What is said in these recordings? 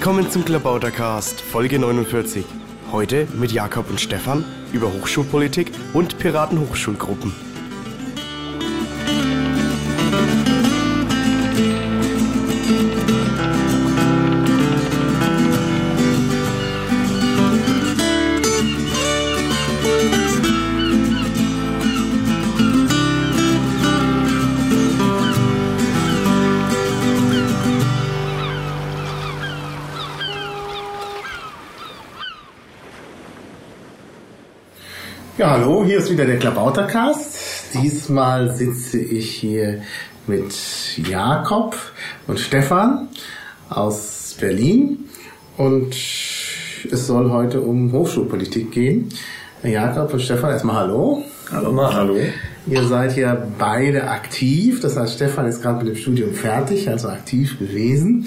Willkommen zum Klabautercast, Folge 49. Heute mit Jakob und Stefan über Hochschulpolitik und Piratenhochschulgruppen. Ist wieder der Klabautercast. Diesmal sitze ich hier mit Jakob und Stefan aus Berlin und es soll heute um Hochschulpolitik gehen. Jakob und Stefan, erstmal hallo. Hallo mal, hallo. Ihr seid ja beide aktiv, das heißt Stefan ist gerade mit dem Studium fertig, also aktiv gewesen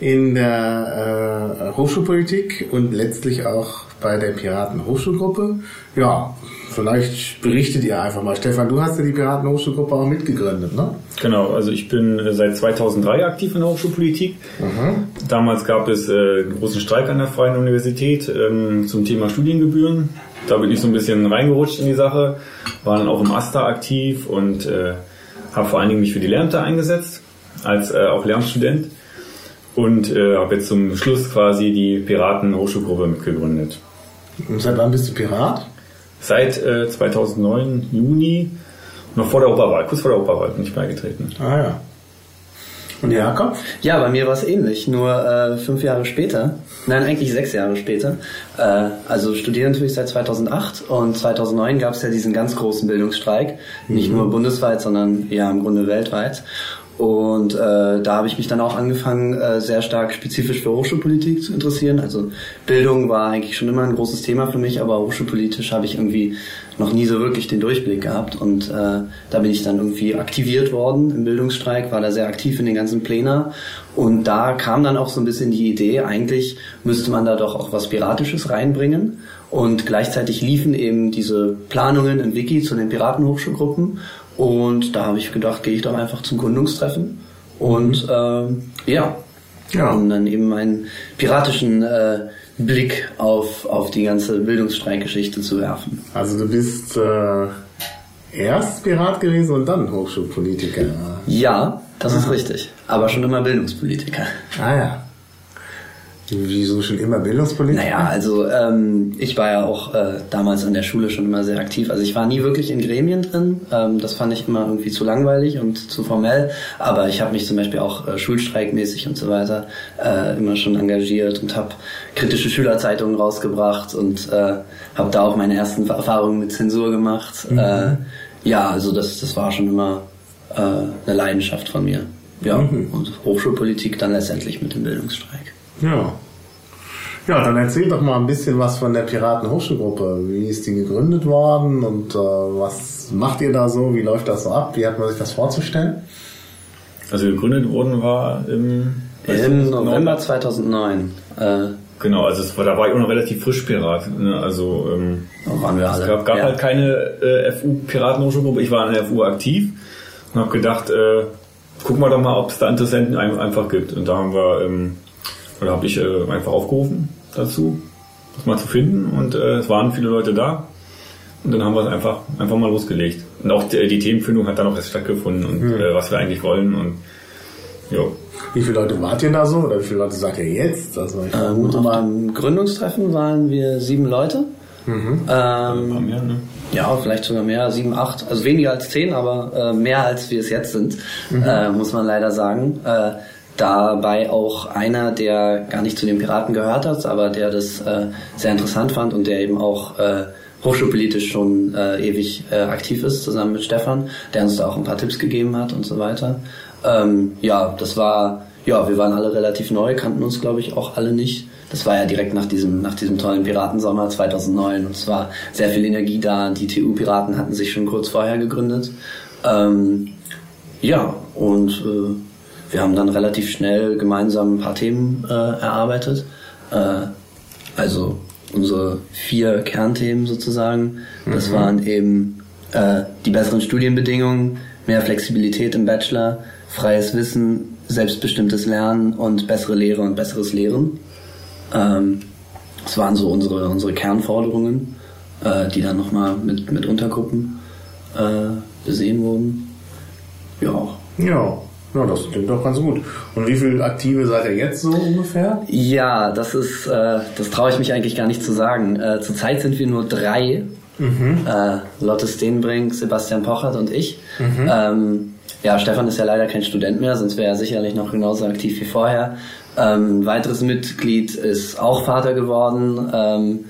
in der äh, Hochschulpolitik und letztlich auch bei der Piraten Hochschulgruppe. Ja, vielleicht berichtet ihr einfach mal. Stefan, du hast ja die Piraten Hochschulgruppe auch mitgegründet, ne? Genau, also ich bin äh, seit 2003 aktiv in der Hochschulpolitik. Mhm. Damals gab es äh, einen großen Streik an der Freien Universität ähm, zum Thema Studiengebühren. Da bin ich so ein bisschen reingerutscht in die Sache, war dann auch im AStA aktiv und äh, habe vor allen Dingen mich für die Lehrämter eingesetzt, als äh, auch Lehramtsstudent. Und äh, habe jetzt zum Schluss quasi die Piraten Hochschulgruppe mitgegründet. Und seit wann bist du Pirat? Seit äh, 2009, Juni, noch vor der Operwahl, kurz vor der Operwahl bin ich beigetreten. Ah ja. Und Jakob? Ja, bei mir war es ähnlich, nur äh, fünf Jahre später. Nein, eigentlich sechs Jahre später. Äh, also studiere natürlich seit 2008 und 2009 gab es ja diesen ganz großen Bildungsstreik, nicht nur bundesweit, sondern ja im Grunde weltweit. Und äh, da habe ich mich dann auch angefangen, äh, sehr stark spezifisch für Hochschulpolitik zu interessieren. Also Bildung war eigentlich schon immer ein großes Thema für mich, aber hochschulpolitisch habe ich irgendwie noch nie so wirklich den Durchblick gehabt. Und äh, da bin ich dann irgendwie aktiviert worden im Bildungsstreik, war da sehr aktiv in den ganzen Plänen. Und da kam dann auch so ein bisschen die Idee, eigentlich müsste man da doch auch was Piratisches reinbringen. Und gleichzeitig liefen eben diese Planungen in Wiki zu den Piratenhochschulgruppen. Und da habe ich gedacht, gehe ich doch einfach zum Gründungstreffen und ähm, ja, Ja. um dann eben einen piratischen äh, Blick auf, auf die ganze Bildungsstreikgeschichte zu werfen. Also du bist äh, erst Pirat gewesen und dann Hochschulpolitiker. Ja, das ist richtig. Aber schon immer Bildungspolitiker. Ah ja. Wieso schon immer Bildungspolitiker? Naja, also ähm, ich war ja auch äh, damals an der Schule schon immer sehr aktiv. Also ich war nie wirklich in Gremien drin. Ähm, das fand ich immer irgendwie zu langweilig und zu formell. Aber ich habe mich zum Beispiel auch äh, schulstreikmäßig und so weiter äh, immer schon engagiert und habe kritische Schülerzeitungen rausgebracht und äh, habe da auch meine ersten Erfahrungen mit Zensur gemacht. Äh, ja, also das, das war schon immer äh, eine Leidenschaft von mir. Ja, und Hochschulpolitik dann letztendlich mit dem Bildungsstreik. Ja. Ja, dann erzähl doch mal ein bisschen was von der Piraten Hochschulgruppe. Wie ist die gegründet worden und äh, was macht ihr da so? Wie läuft das so ab? Wie hat man sich das vorzustellen? Also gegründet worden war im, Im November 2009 äh, Genau, also es war, da war ich auch noch relativ frisch Pirat. Ne? Also ähm, waren wir alle. es gab, gab ja. halt keine äh, FU-Piratenhochschulgruppe. Ich war in der FU aktiv und habe gedacht, äh, gucken wir doch mal, ob es da Interessenten ein, einfach gibt. Und da haben wir, ähm, oder habe ich äh, einfach aufgerufen dazu, das mal zu finden. Und äh, es waren viele Leute da. Und dann haben wir es einfach, einfach mal losgelegt. Und auch die, die Themenfindung hat dann auch erst stattgefunden und äh, was wir eigentlich wollen. Und jo. Wie viele Leute wart ihr da so? Oder wie viele Leute seid ihr jetzt? Also ich Ähm, vermute auf mal. dem Gründungstreffen waren wir sieben Leute. Ein paar Ähm, mehr, ne? ja, vielleicht sogar mehr, sieben, acht, also weniger als zehn, aber äh, mehr als wir es jetzt sind, äh, muss man leider sagen. Äh, dabei auch einer, der gar nicht zu den Piraten gehört hat, aber der das äh, sehr interessant fand und der eben auch äh, hochschulpolitisch schon äh, ewig äh, aktiv ist, zusammen mit Stefan, der uns da auch ein paar Tipps gegeben hat und so weiter. Ähm, ja, das war, ja, wir waren alle relativ neu, kannten uns, glaube ich, auch alle nicht. Das war ja direkt nach diesem, nach diesem tollen Piratensommer 2009 und es war sehr viel Energie da. Die TU-Piraten hatten sich schon kurz vorher gegründet. Ähm, ja, und äh, wir haben dann relativ schnell gemeinsam ein paar Themen äh, erarbeitet. Äh, also unsere vier Kernthemen sozusagen. Das waren eben äh, die besseren Studienbedingungen, mehr Flexibilität im Bachelor, freies Wissen, selbstbestimmtes Lernen und bessere Lehre und besseres Lehren. Ähm, das waren so unsere, unsere Kernforderungen, äh, die dann nochmal mit, mit Untergruppen äh, besehen wurden. Ja. Ja. Ja, das klingt doch ganz gut. Und wie viele Aktive seid ihr jetzt so ungefähr? Ja, das ist, äh, das traue ich mich eigentlich gar nicht zu sagen. Äh, zurzeit sind wir nur drei. Mhm. Äh, Lotte Steenbrink, Sebastian Pochert und ich. Mhm. Ähm, ja, Stefan ist ja leider kein Student mehr, sonst wäre er sicherlich noch genauso aktiv wie vorher. Ähm, ein weiteres Mitglied ist auch Vater geworden. Ähm,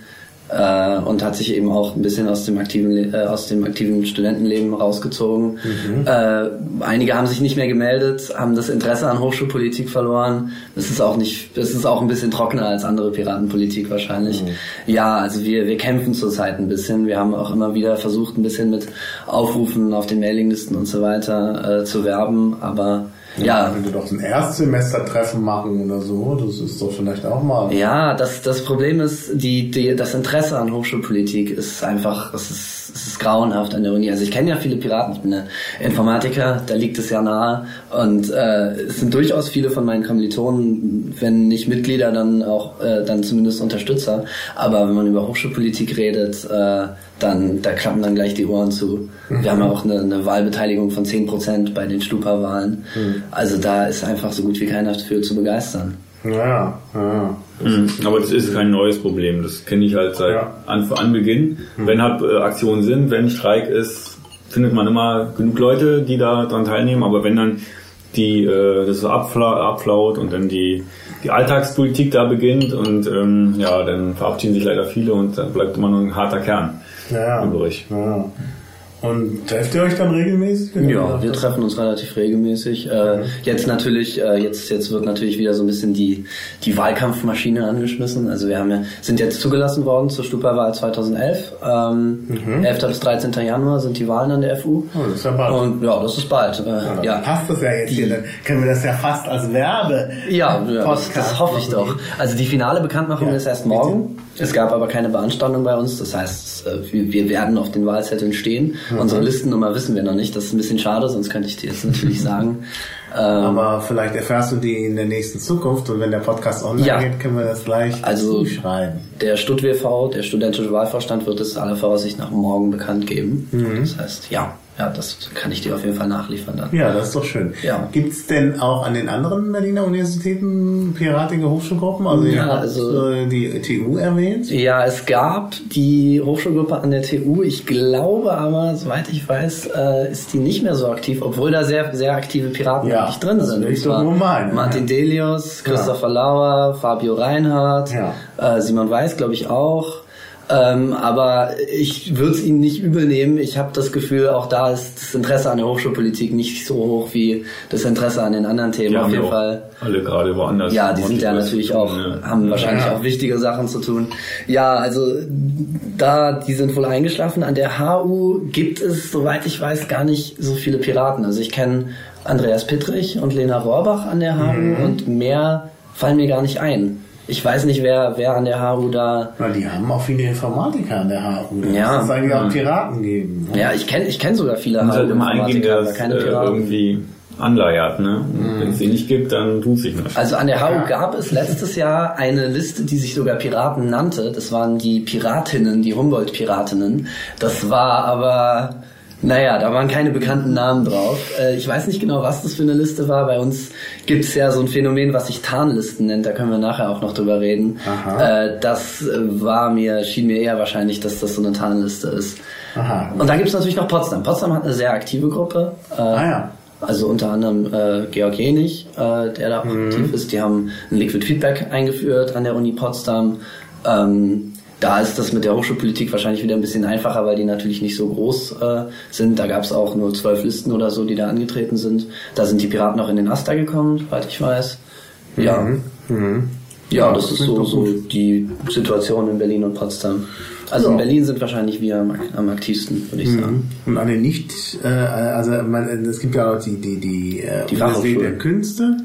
äh, und hat sich eben auch ein bisschen aus dem aktiven äh, aus dem aktiven Studentenleben rausgezogen. Mhm. Äh, einige haben sich nicht mehr gemeldet, haben das Interesse an Hochschulpolitik verloren. Das ist auch nicht, das ist auch ein bisschen trockener als andere Piratenpolitik wahrscheinlich. Mhm. Ja, also wir wir kämpfen zurzeit ein bisschen. Wir haben auch immer wieder versucht, ein bisschen mit Aufrufen auf den Mailinglisten und so weiter äh, zu werben, aber ja. Könnte doch ein Erstsemestertreffen machen oder so. Das ist doch vielleicht auch mal. Ja, das, das Problem ist, die, die, das Interesse an Hochschulpolitik ist einfach, es ist, es ist grauenhaft an der Uni. Also ich kenne ja viele Piraten, ich bin ein Informatiker, da liegt es ja nahe. Und äh, es sind durchaus viele von meinen Kommilitonen, wenn nicht Mitglieder, dann auch äh, dann zumindest Unterstützer. Aber wenn man über Hochschulpolitik redet, äh, dann da klappen dann gleich die Ohren zu. Mhm. Wir haben ja auch eine, eine Wahlbeteiligung von 10% bei den Stupa-Wahlen. Mhm. Also da ist einfach so gut wie keiner für zu begeistern. Ja, ja. Mhm. Aber das ist kein neues Problem. Das kenne ich halt seit ja. an, Anbeginn. Mhm. Wenn halt äh, Aktionen sind, wenn Streik ist, findet man immer genug Leute, die da dran teilnehmen. Aber wenn dann die äh, das so abfla abflaut und dann die die Alltagspolitik da beginnt und ähm, ja, dann verabschieden sich leider viele und dann bleibt immer nur ein harter Kern ja, übrig. Ja. Und trefft ihr euch dann regelmäßig? Ja, wir treffen uns relativ regelmäßig. Äh, jetzt natürlich, äh, jetzt, jetzt wird natürlich wieder so ein bisschen die, die Wahlkampfmaschine angeschmissen. Also wir haben ja, sind jetzt zugelassen worden zur Stupa-Wahl 2011. Ähm, mhm. 11. bis 13. Januar sind die Wahlen an der FU. Oh, das ist ja bald. Und ja, das ist bald. Äh, ja, ja. Passt das ja jetzt die, hier, dann können wir das ja fast als Werbe. Ja, ja das, das, hoffe ich doch. Also die finale Bekanntmachung ja, ist erst morgen. Es gab aber keine Beanstandung bei uns. Das heißt, äh, wir werden auf den Wahlzetteln stehen. Mhm. Unsere Listennummer wissen wir noch nicht. Das ist ein bisschen schade, sonst könnte ich dir jetzt natürlich sagen. Ähm, aber vielleicht erfährst du die in der nächsten Zukunft und wenn der Podcast online ja. geht, können wir das gleich also schreiben. Der StudWV, der studentische Wahlvorstand, wird es aller Voraussicht nach morgen bekannt geben. Mhm. Das heißt, ja, ja, das kann ich dir auf jeden Fall nachliefern dann. Ja, das ist doch schön. Ja. Gibt es denn auch an den anderen Berliner Universitäten piratige Hochschulgruppen? Also, ja, also äh, die TU erwähnt? Ja, es gab die Hochschulgruppe an der TU. Ich glaube aber, soweit ich weiß, äh, ist die nicht mehr so aktiv, obwohl da sehr, sehr aktive Piraten ja, eigentlich drin sind. Ich doch nur meinen. Martin. Delius, Christopher ja. Lauer, Fabio Reinhardt, ja. äh, Simon Weiß, glaube ich auch. Ähm, aber ich würde es ihnen nicht übel nehmen. Ich habe das Gefühl, auch da ist das Interesse an der Hochschulpolitik nicht so hoch wie das Interesse an den anderen Themen. Die Auf jeden Fall. Alle gerade woanders. Ja, die sind ja natürlich auch, ja. haben wahrscheinlich ja. auch wichtige Sachen zu tun. Ja, also da, die sind wohl eingeschlafen. An der HU gibt es, soweit ich weiß, gar nicht so viele Piraten. Also ich kenne Andreas Pittrich und Lena Rohrbach an der HU mhm. und mehr fallen mir gar nicht ein. Ich weiß nicht, wer, wer an der HU da. Na, die haben auch viele Informatiker an der HU. Da ja. es eigentlich auch Piraten geben. Ne? Ja, ich kenne ich kenn sogar viele HU-Informatiker, aber keine äh, Piraten. Irgendwie anleiert, ne? Mhm. Wenn es die nicht gibt, dann tut sich nicht. Also an der HU ja. gab es letztes Jahr eine Liste, die sich sogar Piraten nannte. Das waren die Piratinnen, die Humboldt-Piratinnen. Das war aber naja, da waren keine bekannten Namen drauf. Äh, ich weiß nicht genau, was das für eine Liste war. Bei uns gibt es ja so ein Phänomen, was sich Tarnlisten nennt. Da können wir nachher auch noch drüber reden. Aha. Äh, das war mir, schien mir eher wahrscheinlich, dass das so eine Tarnliste ist. Aha. Und dann gibt es natürlich noch Potsdam. Potsdam hat eine sehr aktive Gruppe. Äh, ah ja. Also unter anderem äh, Georg Jenig, äh, der da mhm. aktiv ist. Die haben ein Liquid Feedback eingeführt an der Uni Potsdam. Ähm, da ist das mit der Hochschulpolitik wahrscheinlich wieder ein bisschen einfacher, weil die natürlich nicht so groß äh, sind. Da gab es auch nur zwölf Listen oder so, die da angetreten sind. Da sind die Piraten auch in den Aster gekommen, soweit ich weiß. Ja. Mhm. Mhm. Ja, das, das ist so, so die Situation in Berlin und Potsdam. Also ja. in Berlin sind wahrscheinlich wir am, am aktivsten, würde ich mhm. sagen. Und an den nicht, äh, also man, es gibt ja auch die die die, äh, die Universität der Künste.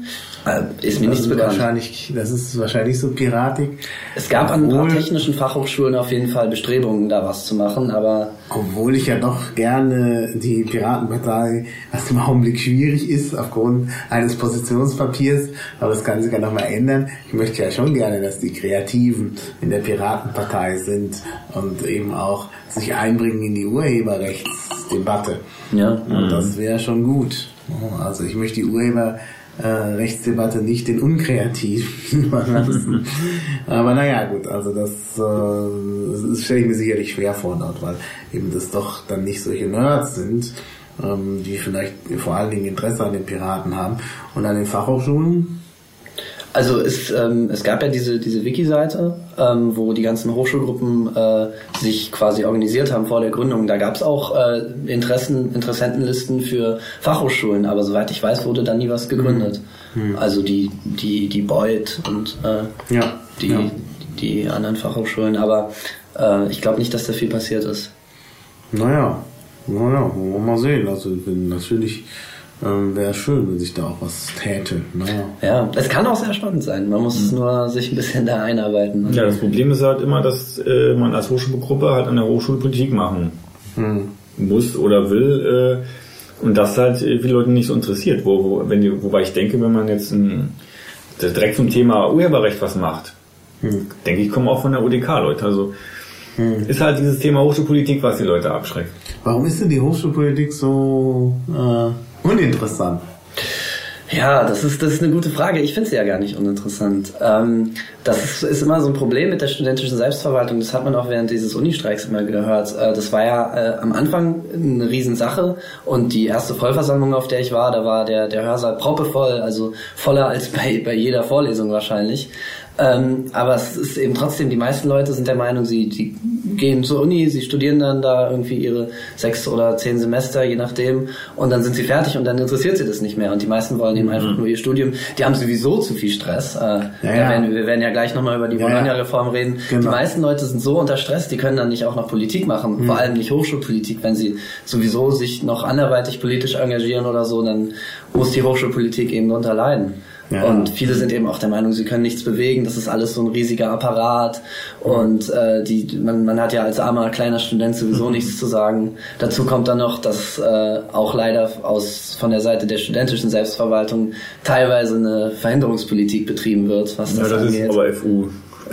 Äh, ist mir nichts bekannt. Wahrscheinlich, das ist wahrscheinlich so piratig. Es gab an ein paar technischen Fachhochschulen auf jeden Fall Bestrebungen, da was zu machen, aber obwohl ich ja doch gerne die Piratenpartei, was im Augenblick schwierig ist aufgrund eines Positionspapiers, aber das kann sich ja nochmal ändern. Ich möchte ja schon gerne, dass die Kreativen in der Piratenpartei sind und eben auch sich einbringen in die Urheberrechtsdebatte. Ja. Und das wäre schon gut. Also ich möchte die Urheber äh, Rechtsdebatte nicht den Unkreativen überlassen. Aber naja, gut, also das, äh, das stelle ich mir sicherlich schwer vor dort, weil eben das doch dann nicht solche Nerds sind, ähm, die vielleicht vor allen Dingen Interesse an den Piraten haben. Und an den Fachhochschulen also es, ähm, es gab ja diese, diese Wiki-Seite, ähm, wo die ganzen Hochschulgruppen äh, sich quasi organisiert haben vor der Gründung. Da gab es auch äh, Interessen, Interessentenlisten für Fachhochschulen, aber soweit ich weiß, wurde da nie was gegründet. Mhm. Also die, die, die Beuth und äh, ja. Die, ja. die anderen Fachhochschulen, aber äh, ich glaube nicht, dass da viel passiert ist. Naja, naja, wollen wir mal sehen. Also natürlich ähm, wäre schön, wenn sich da auch was täte. Naja. Ja, es kann auch sehr spannend sein. Man muss mhm. nur sich ein bisschen da einarbeiten. Ja, das Problem ist halt immer, dass äh, man als Hochschulgruppe halt an der Hochschulpolitik machen mhm. muss oder will. Äh, und das halt viele Leute nicht so interessiert. Wo, wo, wenn die, wobei ich denke, wenn man jetzt ein, direkt zum Thema Urheberrecht was macht, mhm. denke ich, kommen auch von der UDK Leute. Also hm. ist halt dieses Thema Hochschulpolitik, was die Leute abschreckt. Warum ist denn die Hochschulpolitik so äh, uninteressant? Ja, das ist, das ist eine gute Frage. Ich finde sie ja gar nicht uninteressant. Ähm, das ist, immer so ein Problem mit der studentischen Selbstverwaltung. Das hat man auch während dieses Unistreiks immer gehört. Äh, das war ja äh, am Anfang eine Riesensache und die erste Vollversammlung, auf der ich war, da war der, der Hörsaal proppevoll, also voller als bei, bei jeder Vorlesung wahrscheinlich. Ähm, aber es ist eben trotzdem, die meisten Leute sind der Meinung, sie die gehen zur Uni, sie studieren dann da irgendwie ihre sechs oder zehn Semester, je nachdem, und dann sind sie fertig und dann interessiert sie das nicht mehr. Und die meisten wollen eben einfach mhm. nur ihr Studium. Die haben sowieso zu viel Stress. Äh, ja, ja. Werden, wir werden ja gleich nochmal über die Bologna-Reform reden. Genau. Die meisten Leute sind so unter Stress, die können dann nicht auch noch Politik machen, mhm. vor allem nicht Hochschulpolitik. Wenn sie sowieso sich noch anderweitig politisch engagieren oder so, dann muss die Hochschulpolitik eben darunter leiden. Ja. Und viele sind eben auch der Meinung, sie können nichts bewegen, das ist alles so ein riesiger Apparat und äh, die, man, man hat ja als armer kleiner Student sowieso mhm. nichts zu sagen. Dazu kommt dann noch, dass äh, auch leider aus von der Seite der studentischen Selbstverwaltung teilweise eine Verhinderungspolitik betrieben wird, was das, ja, das angeht. Ist aber FU.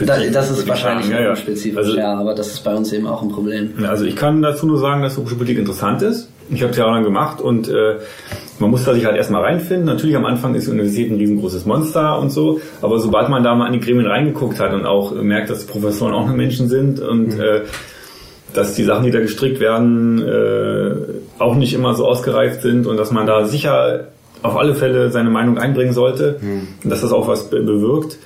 Da, das ist wahrscheinlich ja, ja. spezifisch, also, ja, aber das ist bei uns eben auch ein Problem. Also ich kann dazu nur sagen, dass Hochschulpolitik interessant ist. Ich habe es ja auch dann gemacht und äh, man muss da sich halt erstmal reinfinden. Natürlich am Anfang ist die Universität ein riesengroßes Monster und so, aber sobald man da mal an die Gremien reingeguckt hat und auch merkt, dass Professoren auch nur Menschen sind und mhm. äh, dass die Sachen, die da gestrickt werden, äh, auch nicht immer so ausgereift sind und dass man da sicher auf alle Fälle seine Meinung einbringen sollte mhm. und dass das auch was be bewirkt.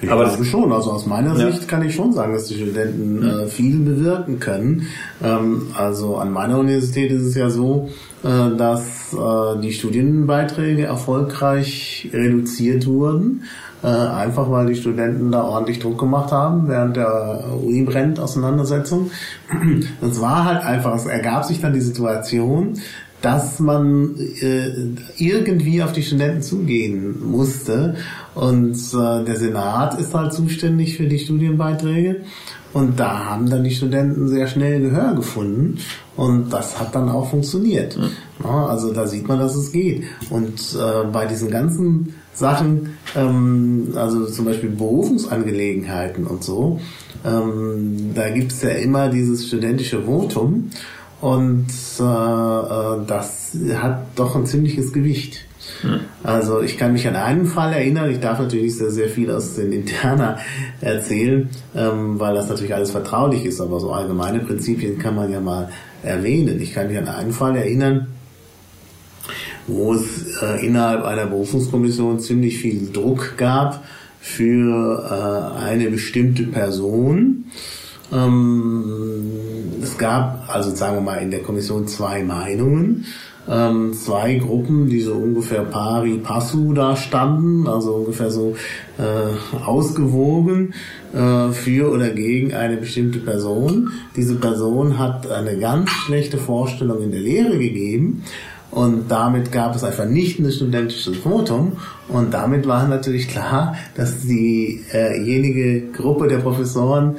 Ich aber glaube schon, also aus meiner ja. Sicht kann ich schon sagen, dass die Studenten äh, viel bewirken können. Ähm, also an meiner Universität ist es ja so, äh, dass äh, die Studienbeiträge erfolgreich reduziert wurden. Äh, einfach weil die Studenten da ordentlich Druck gemacht haben während der Uni-Brennt-Auseinandersetzung. Es war halt einfach, es ergab sich dann die Situation, dass man äh, irgendwie auf die Studenten zugehen musste. Und äh, der Senat ist halt zuständig für die Studienbeiträge. Und da haben dann die Studenten sehr schnell Gehör gefunden. Und das hat dann auch funktioniert. Mhm. Ja, also da sieht man, dass es geht. Und äh, bei diesen ganzen Sachen, ähm, also zum Beispiel Berufungsangelegenheiten und so, ähm, da gibt es ja immer dieses studentische Votum. Und äh, äh, das hat doch ein ziemliches Gewicht. Hm. Also ich kann mich an einen Fall erinnern, ich darf natürlich sehr, sehr viel aus den Interna erzählen, ähm, weil das natürlich alles vertraulich ist, aber so allgemeine Prinzipien kann man ja mal erwähnen. Ich kann mich an einen Fall erinnern, wo es äh, innerhalb einer Berufungskommission ziemlich viel Druck gab für äh, eine bestimmte Person. Ähm, es gab, also sagen wir mal, in der Kommission zwei Meinungen. Ähm, zwei Gruppen, die so ungefähr pari passu da standen, also ungefähr so äh, ausgewogen äh, für oder gegen eine bestimmte Person. Diese Person hat eine ganz schlechte Vorstellung in der Lehre gegeben und damit gab es einfach nicht ein studentisches Votum. Und damit war natürlich klar, dass diejenige äh Gruppe der Professoren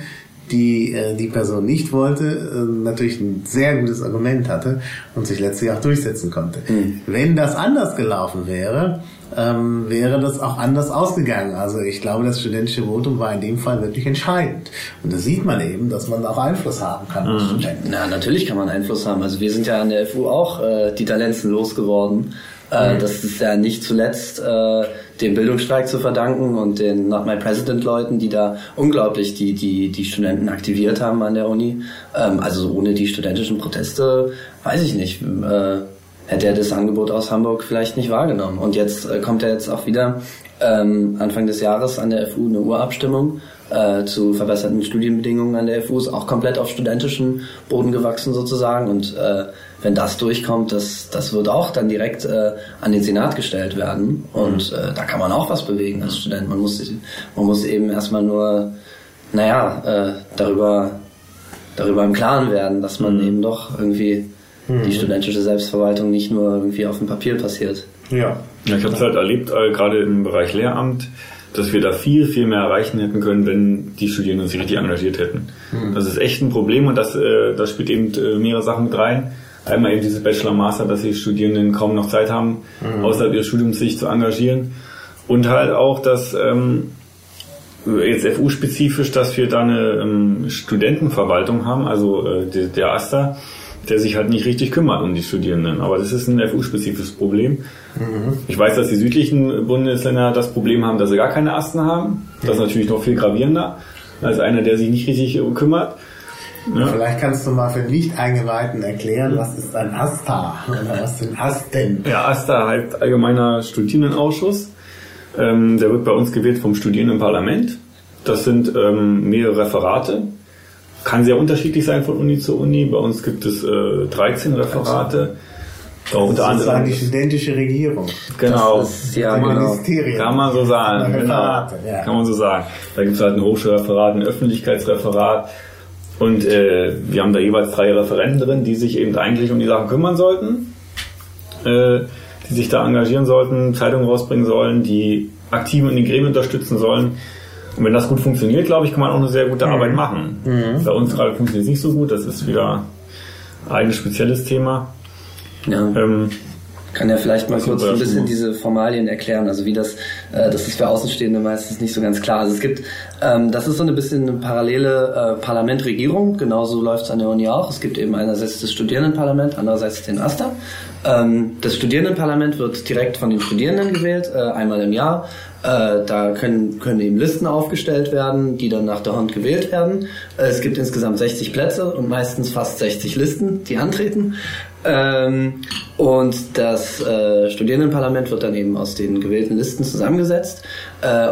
die äh, die Person nicht wollte, äh, natürlich ein sehr gutes Argument hatte und sich letztlich auch durchsetzen konnte. Mhm. Wenn das anders gelaufen wäre, ähm, wäre das auch anders ausgegangen. Also ich glaube, das studentische Votum war in dem Fall wirklich entscheidend. Und da sieht man eben, dass man auch Einfluss haben kann mhm. Na, natürlich kann man Einfluss haben. Also wir sind ja an der FU auch äh, die Talenzen losgeworden. Äh, mhm. Das ist ja nicht zuletzt äh, dem Bildungsstreik zu verdanken und den Not My President Leuten, die da unglaublich die, die, die Studenten aktiviert haben an der Uni. Ähm, also ohne die studentischen Proteste, weiß ich nicht, äh, hätte er das Angebot aus Hamburg vielleicht nicht wahrgenommen. Und jetzt äh, kommt er jetzt auch wieder ähm, Anfang des Jahres an der FU eine Urabstimmung äh, zu verbesserten Studienbedingungen an der FU ist auch komplett auf studentischen Boden gewachsen sozusagen und äh, wenn das durchkommt, das, das wird auch dann direkt äh, an den Senat gestellt werden und mhm. äh, da kann man auch was bewegen als Student. Man muss, man muss eben erstmal nur, naja, äh, darüber, darüber im Klaren werden, dass man mhm. eben doch irgendwie mhm. die studentische Selbstverwaltung nicht nur irgendwie auf dem Papier passiert. Ja, ja ich habe es halt erlebt, äh, gerade im Bereich Lehramt, dass wir da viel, viel mehr erreichen hätten können, wenn die Studierenden sich richtig engagiert hätten. Mhm. Das ist echt ein Problem und das, äh, das spielt eben äh, mehrere Sachen mit rein. Einmal eben dieses Bachelor Master, dass die Studierenden kaum noch Zeit haben, mhm. außerhalb ihres Studiums sich zu engagieren. Und halt auch, dass ähm, jetzt FU-spezifisch, dass wir da eine ähm, Studentenverwaltung haben, also äh, der, der AStA, der sich halt nicht richtig kümmert um die Studierenden. Aber das ist ein FU-spezifisches Problem. Mhm. Ich weiß, dass die südlichen Bundesländer das Problem haben, dass sie gar keine Asten haben. Das ist natürlich noch viel gravierender als einer, der sich nicht richtig kümmert. Ja. Vielleicht kannst du mal für Nicht-Eingeweihten erklären, was ist ein ASTA oder was sind Asten? Ja, ASTA heißt Allgemeiner Studierendenausschuss. Ähm, der wird bei uns gewählt vom Studierendenparlament. Das sind ähm, mehrere Referate, kann sehr unterschiedlich sein von Uni zu Uni. Bei uns gibt es äh, 13 Referate. Das unter anderem die studentische Regierung. Genau. Ist, ja, genau. Kann man so sagen. Genau. Ja. Kann man so sagen. Da gibt es halt ein Hochschulreferat, ein Öffentlichkeitsreferat. Und äh, wir haben da jeweils drei Referenten drin, die sich eben eigentlich um die Sachen kümmern sollten, äh, die sich da engagieren sollten, Zeitungen rausbringen sollen, die aktiv in den Gremien unterstützen sollen. Und wenn das gut funktioniert, glaube ich, kann man auch eine sehr gute mhm. Arbeit machen. Mhm. Bei uns gerade funktioniert es nicht so gut, das ist wieder ein spezielles Thema. Ja. Ähm, kann ja vielleicht mal kurz ein bisschen diese Formalien erklären, also wie das, äh, das ist für Außenstehende meistens nicht so ganz klar. Also es gibt, ähm, das ist so ein bisschen eine parallele äh, Parlament-Regierung, genauso läuft es an der Uni auch. Es gibt eben einerseits das Studierendenparlament, andererseits den AStA. Ähm, das Studierendenparlament wird direkt von den Studierenden gewählt, äh, einmal im Jahr. Äh, da können, können eben Listen aufgestellt werden, die dann nach der Hand gewählt werden. Äh, es gibt insgesamt 60 Plätze und meistens fast 60 Listen, die antreten. Ähm, und das Studierendenparlament wird dann eben aus den gewählten Listen zusammengesetzt.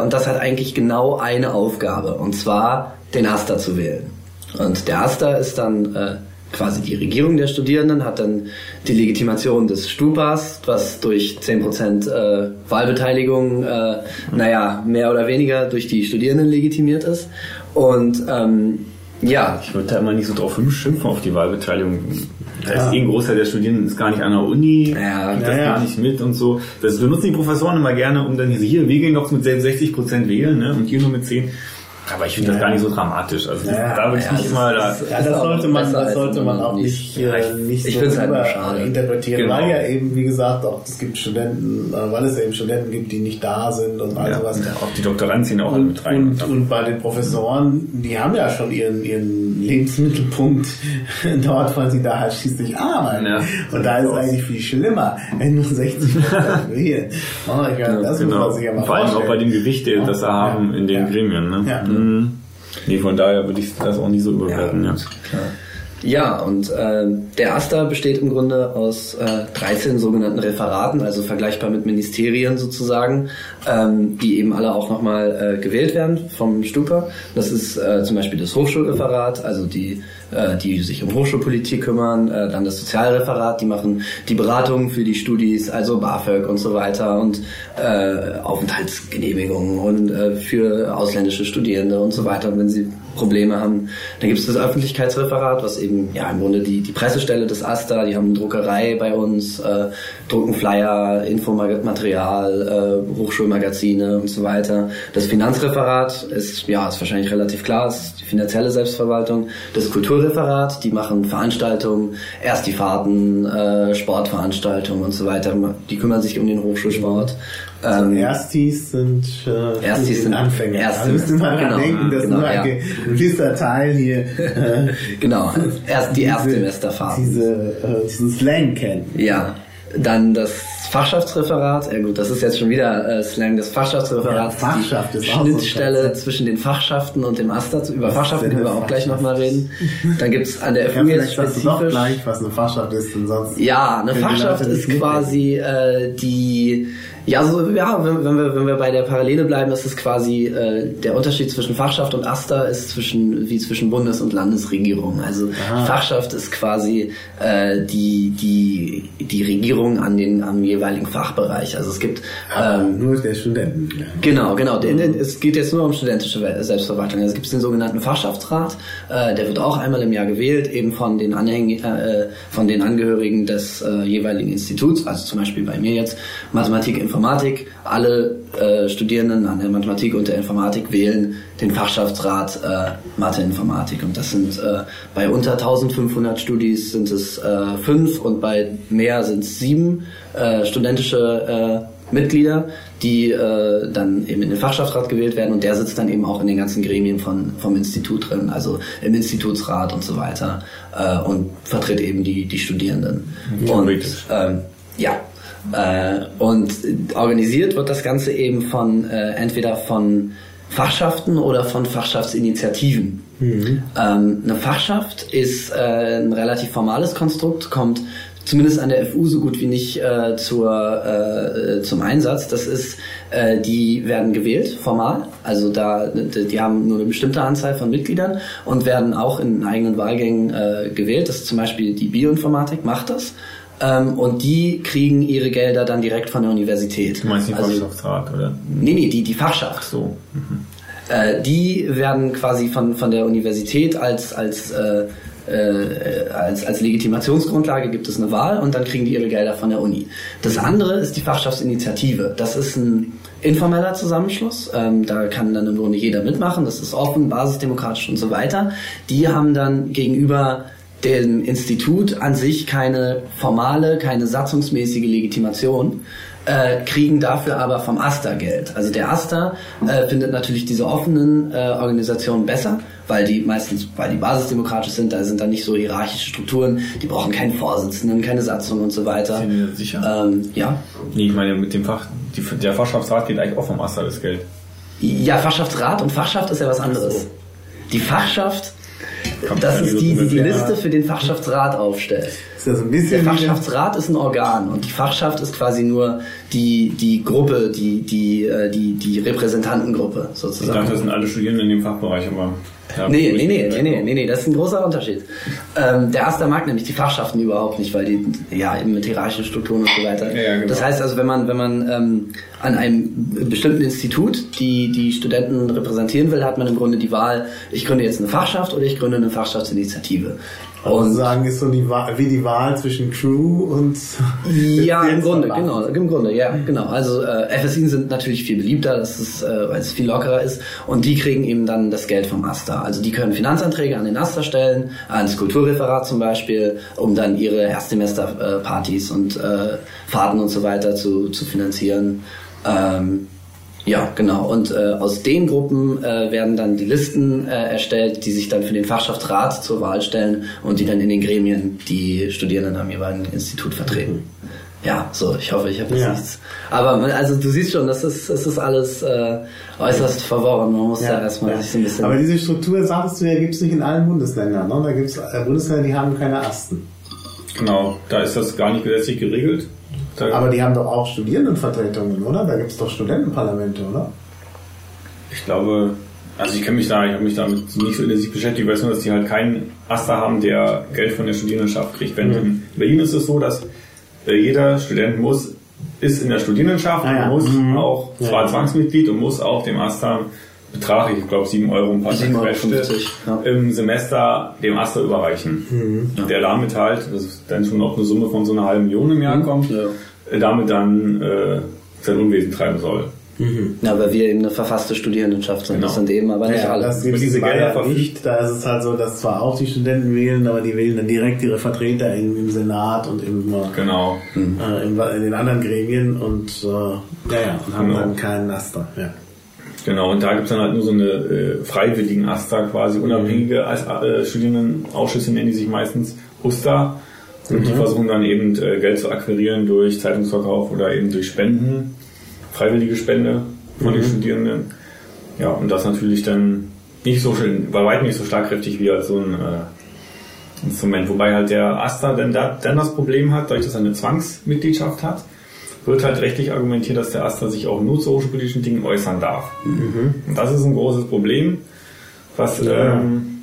Und das hat eigentlich genau eine Aufgabe, und zwar den Aster zu wählen. Und der Aster ist dann quasi die Regierung der Studierenden hat dann die Legitimation des Stupas, was durch 10% äh, Wahlbeteiligung, äh, naja, mehr oder weniger durch die Studierenden legitimiert ist. Und ähm, ja. Ich würde da immer nicht so drauf schimpfen auf die Wahlbeteiligung. Da ist eh ein Großteil der Studierenden ist gar nicht an der Uni, ja, das ja, gar nicht mit und so. Das benutzen die Professoren immer gerne, um dann hier, wir gehen noch mit 60 Prozent wählen, ne? Und hier nur mit 10. Aber ich finde das gar nicht so dramatisch. Also ja, da würde ich nicht immer da. Ja, das sollte man, das sollte man auch nicht, äh, nicht ich so halt interpretieren, genau. weil ja eben, wie gesagt, auch es gibt Studenten, äh, weil es eben Studenten gibt, die nicht da sind und all ja, sowas. Ja, auch die Doktoranden ziehen auch und, mit rein. Und, und bei den Professoren, die haben ja schon ihren, ihren Lebensmittelpunkt dort, weil sie da halt schließlich arbeiten. Ja, und da ist es eigentlich viel schlimmer, wenn nur 60 Prozent wählen. Oh, das genau. muss man sich ja mal Vor allem auch bei dem Gewicht, das sie haben in den Gremien. Ne? Mhm. Nee, von daher würde ich das auch nicht so überwerten. Ja, ja. Ja, und äh, der AStA besteht im Grunde aus äh, 13 sogenannten Referaten, also vergleichbar mit Ministerien sozusagen, ähm, die eben alle auch nochmal äh, gewählt werden vom Stupa. Das ist äh, zum Beispiel das Hochschulreferat, also die, äh, die sich um Hochschulpolitik kümmern, äh, dann das Sozialreferat, die machen die Beratungen für die Studis, also BAföG und so weiter und äh, Aufenthaltsgenehmigungen und äh, für ausländische Studierende und so weiter. Wenn sie Probleme haben. Dann gibt es das Öffentlichkeitsreferat, was eben ja im Grunde die, die Pressestelle des AStA, die haben eine Druckerei bei uns, äh, drucken Flyer, Infomaterial, äh, Hochschulmagazine und so weiter. Das Finanzreferat ist, ja, ist wahrscheinlich relativ klar, ist die finanzielle Selbstverwaltung. Das Kulturreferat, die machen Veranstaltungen, erst die Fahrten, äh, Sportveranstaltungen und so weiter. Die kümmern sich um den Hochschulsport. Also ähm, Erstis sind, äh, Erstis sind Anfänger. Erstis, da müsste man genau, denken, dass genau, nur ein ja. gewisser Teil hier äh, genau, erst die Erstsemesterfahrten. diese, äh, diesen Slang kennen. Ja, dann das Fachschaftsreferat, ja gut, das ist jetzt schon wieder äh, Slang, das Fachschaftsreferat, Ja, Fachschaft die ist auch so ein Schnittstelle Konzept. zwischen den Fachschaften und dem Aster. Über Was Fachschaften können wir auch gleich nochmal reden. Dann gibt's an der Ja, FU jetzt du doch spezifisch... gleich, was eine Fachschaft ist, denn sonst. Ja, eine Fachschaft ist quasi äh, die, ja, so, ja, wenn, wenn, wir, wenn wir bei der Parallele bleiben, ist es quasi äh, der Unterschied zwischen Fachschaft und Aster ist zwischen wie zwischen Bundes- und Landesregierung. Also Aha. Fachschaft ist quasi äh, die die die Regierung an den am jeweiligen Fachbereich. Also es gibt Aber ähm, nur der Studenten. Genau, genau. Den, den, es geht jetzt nur um studentische Selbstverwaltung. Also es gibt den sogenannten Fachschaftsrat, äh, der wird auch einmal im Jahr gewählt, eben von den Anhäng äh, von den Angehörigen des äh, jeweiligen Instituts, also zum Beispiel bei mir jetzt Mathematik, Informatik. Alle äh, Studierenden an der Mathematik und der Informatik wählen den Fachschaftsrat äh, Mathe, Informatik. Und das sind äh, bei unter 1500 Studis sind es äh, fünf und bei mehr sind es sieben äh, studentische äh, Mitglieder, die äh, dann eben in den Fachschaftsrat gewählt werden und der sitzt dann eben auch in den ganzen Gremien von, vom Institut drin, also im Institutsrat und so weiter äh, und vertritt eben die, die Studierenden. Und Theoretisch. ähm, ja, und organisiert wird das Ganze eben von äh, entweder von Fachschaften oder von Fachschaftsinitiativen. Ähm, eine Fachschaft ist äh, ein relativ formales Konstrukt, kommt zumindest an der FU so gut wie nicht äh, zur, äh, zum Einsatz. Das ist, äh, die werden gewählt, formal. Also da, die, die haben nur eine bestimmte Anzahl von Mitgliedern und werden auch in eigenen Wahlgängen äh, gewählt. Das ist zum Beispiel die Bioinformatik macht das. Ähm, und die kriegen ihre Gelder dann direkt von der Universität. Du meinst den also, Fachschaftsrat, oder? Nee, nee, die, die Fachschaft. So. Äh, die werden quasi von, von der Universität als, als, äh, äh, als, als Legitimationsgrundlage gibt es eine Wahl und dann kriegen die ihre Gelder von der Uni. Das andere ist die Fachschaftsinitiative. Das ist ein informeller Zusammenschluss. Ähm, da kann dann im Grunde jeder mitmachen. Das ist offen, basisdemokratisch und so weiter. Die haben dann gegenüber dem Institut an sich keine formale, keine satzungsmäßige Legitimation, äh, kriegen dafür aber vom AStA Geld. Also der AStA äh, findet natürlich diese offenen äh, Organisationen besser, weil die meistens, weil die basisdemokratisch sind, da sind dann nicht so hierarchische Strukturen, die brauchen keinen Vorsitzenden, keine Satzung und so weiter. Sind wir sicher? Ähm, ja. Nee, ich meine, mit dem Fach, die, der Fachschaftsrat geht eigentlich auch vom Aster das Geld. Ja, Fachschaftsrat und Fachschaft ist ja was anderes. Die Fachschaft, das ist die, die die Liste für den Fachschaftsrat aufstellt. Ist das ein Der bisschen wie Fachschaftsrat ist ein Organ und die Fachschaft ist quasi nur die, die Gruppe, die, die, äh, die, die Repräsentantengruppe Ich sozusagen. dachte, das sind alle Studierenden in dem Fachbereich, aber. Ja, Nee, nee, nee, nee, nee, nee, nee, das ist ein großer Unterschied. Ähm, der Aster mag nämlich die Fachschaften überhaupt nicht, weil die, ja, eben mit hierarchischen Strukturen und so weiter. Ja, ja, genau. Das heißt also, wenn man, wenn man ähm, an einem bestimmten Institut die, die Studenten repräsentieren will, hat man im Grunde die Wahl, ich gründe jetzt eine Fachschaft oder ich gründe eine Fachschaftsinitiative. Und sozusagen ist so die Wahl, wie die Wahl zwischen Crew und Ja, im Grunde, genau, im Grunde, ja, genau. Also äh, FSIN sind natürlich viel beliebter, das ist, äh, weil es viel lockerer ist und die kriegen eben dann das Geld vom AStA. Also die können Finanzanträge an den AStA stellen, ans Kulturreferat zum Beispiel, um dann ihre Erstsemesterpartys und äh, Fahrten und so weiter zu, zu finanzieren. Ähm, ja, genau. Und äh, aus den Gruppen äh, werden dann die Listen äh, erstellt, die sich dann für den Fachschaftsrat zur Wahl stellen und die dann in den Gremien die Studierenden am jeweiligen Institut vertreten. Ja, so, ich hoffe, ich habe jetzt Ja. nichts. Aber also du siehst schon, das ist, das ist alles äh, äußerst verworren. Man muss da erstmal sich so ein bisschen. Aber diese Struktur, sagst du ja, gibt es nicht in allen Bundesländern. Ne? Da gibt es Bundesländer, die haben keine Asten. Genau, da ist das gar nicht gesetzlich geregelt. Da, Aber die haben doch auch Studierendenvertretungen, oder? Da gibt es doch Studentenparlamente, oder? ich glaube, also ich kenne mich da, ich habe mich damit nicht so intensiv beschäftigt, ich weiß nur, dass die halt keinen Aster haben, der Geld von der Studierendenschaft kriegt. Wenn in Berlin ist es so, dass äh, jeder Student muss, ist in der Studierendenschaft Ah ja. und muss Mhm. auch, zwar ja. Zwangsmitglied und muss auch dem Aster Betrag, ich glaube 7 Euro ein paar 7,50 Euro, Quetschte, ja. im Semester dem Aster überreichen. Der damit halt, das ist dann schon auch eine Summe von so einer halben Million im Jahr kommt, Ja. damit dann äh, sein Unwesen treiben soll. Ja, weil wir eben eine verfasste Studierendenschaft sind. Genau. Das sind eben aber nicht Ja, alle. das gibt diese es Gelder verpflichtet- nicht. Da ist es halt so, dass zwar auch die Studenten wählen, aber die wählen dann direkt ihre Vertreter im, im Senat und im, äh, Genau. äh, in, in den anderen Gremien und äh, ja, ja, und haben Genau. dann keinen Aster. Ja. Genau, und da gibt's dann halt nur so eine äh, freiwilligen AStA quasi, unabhängige As- äh, Studierendenausschüsse nennen die sich meistens USTA. Und die versuchen dann eben äh, Geld zu akquirieren durch Zeitungsverkauf oder eben durch Spenden, freiwillige Spende von den Studierenden. Ja, und das natürlich dann nicht so schön, bei weitem nicht so schlagkräftig wie als so ein äh, Instrument. Wobei halt der AStA dann, da, dann das Problem hat, dadurch, dass er eine Zwangsmitgliedschaft hat, wird halt rechtlich argumentiert, dass der AStA sich auch nur zu hochschulpolitischen Dingen äußern darf. Und das ist ein großes Problem, was, ähm,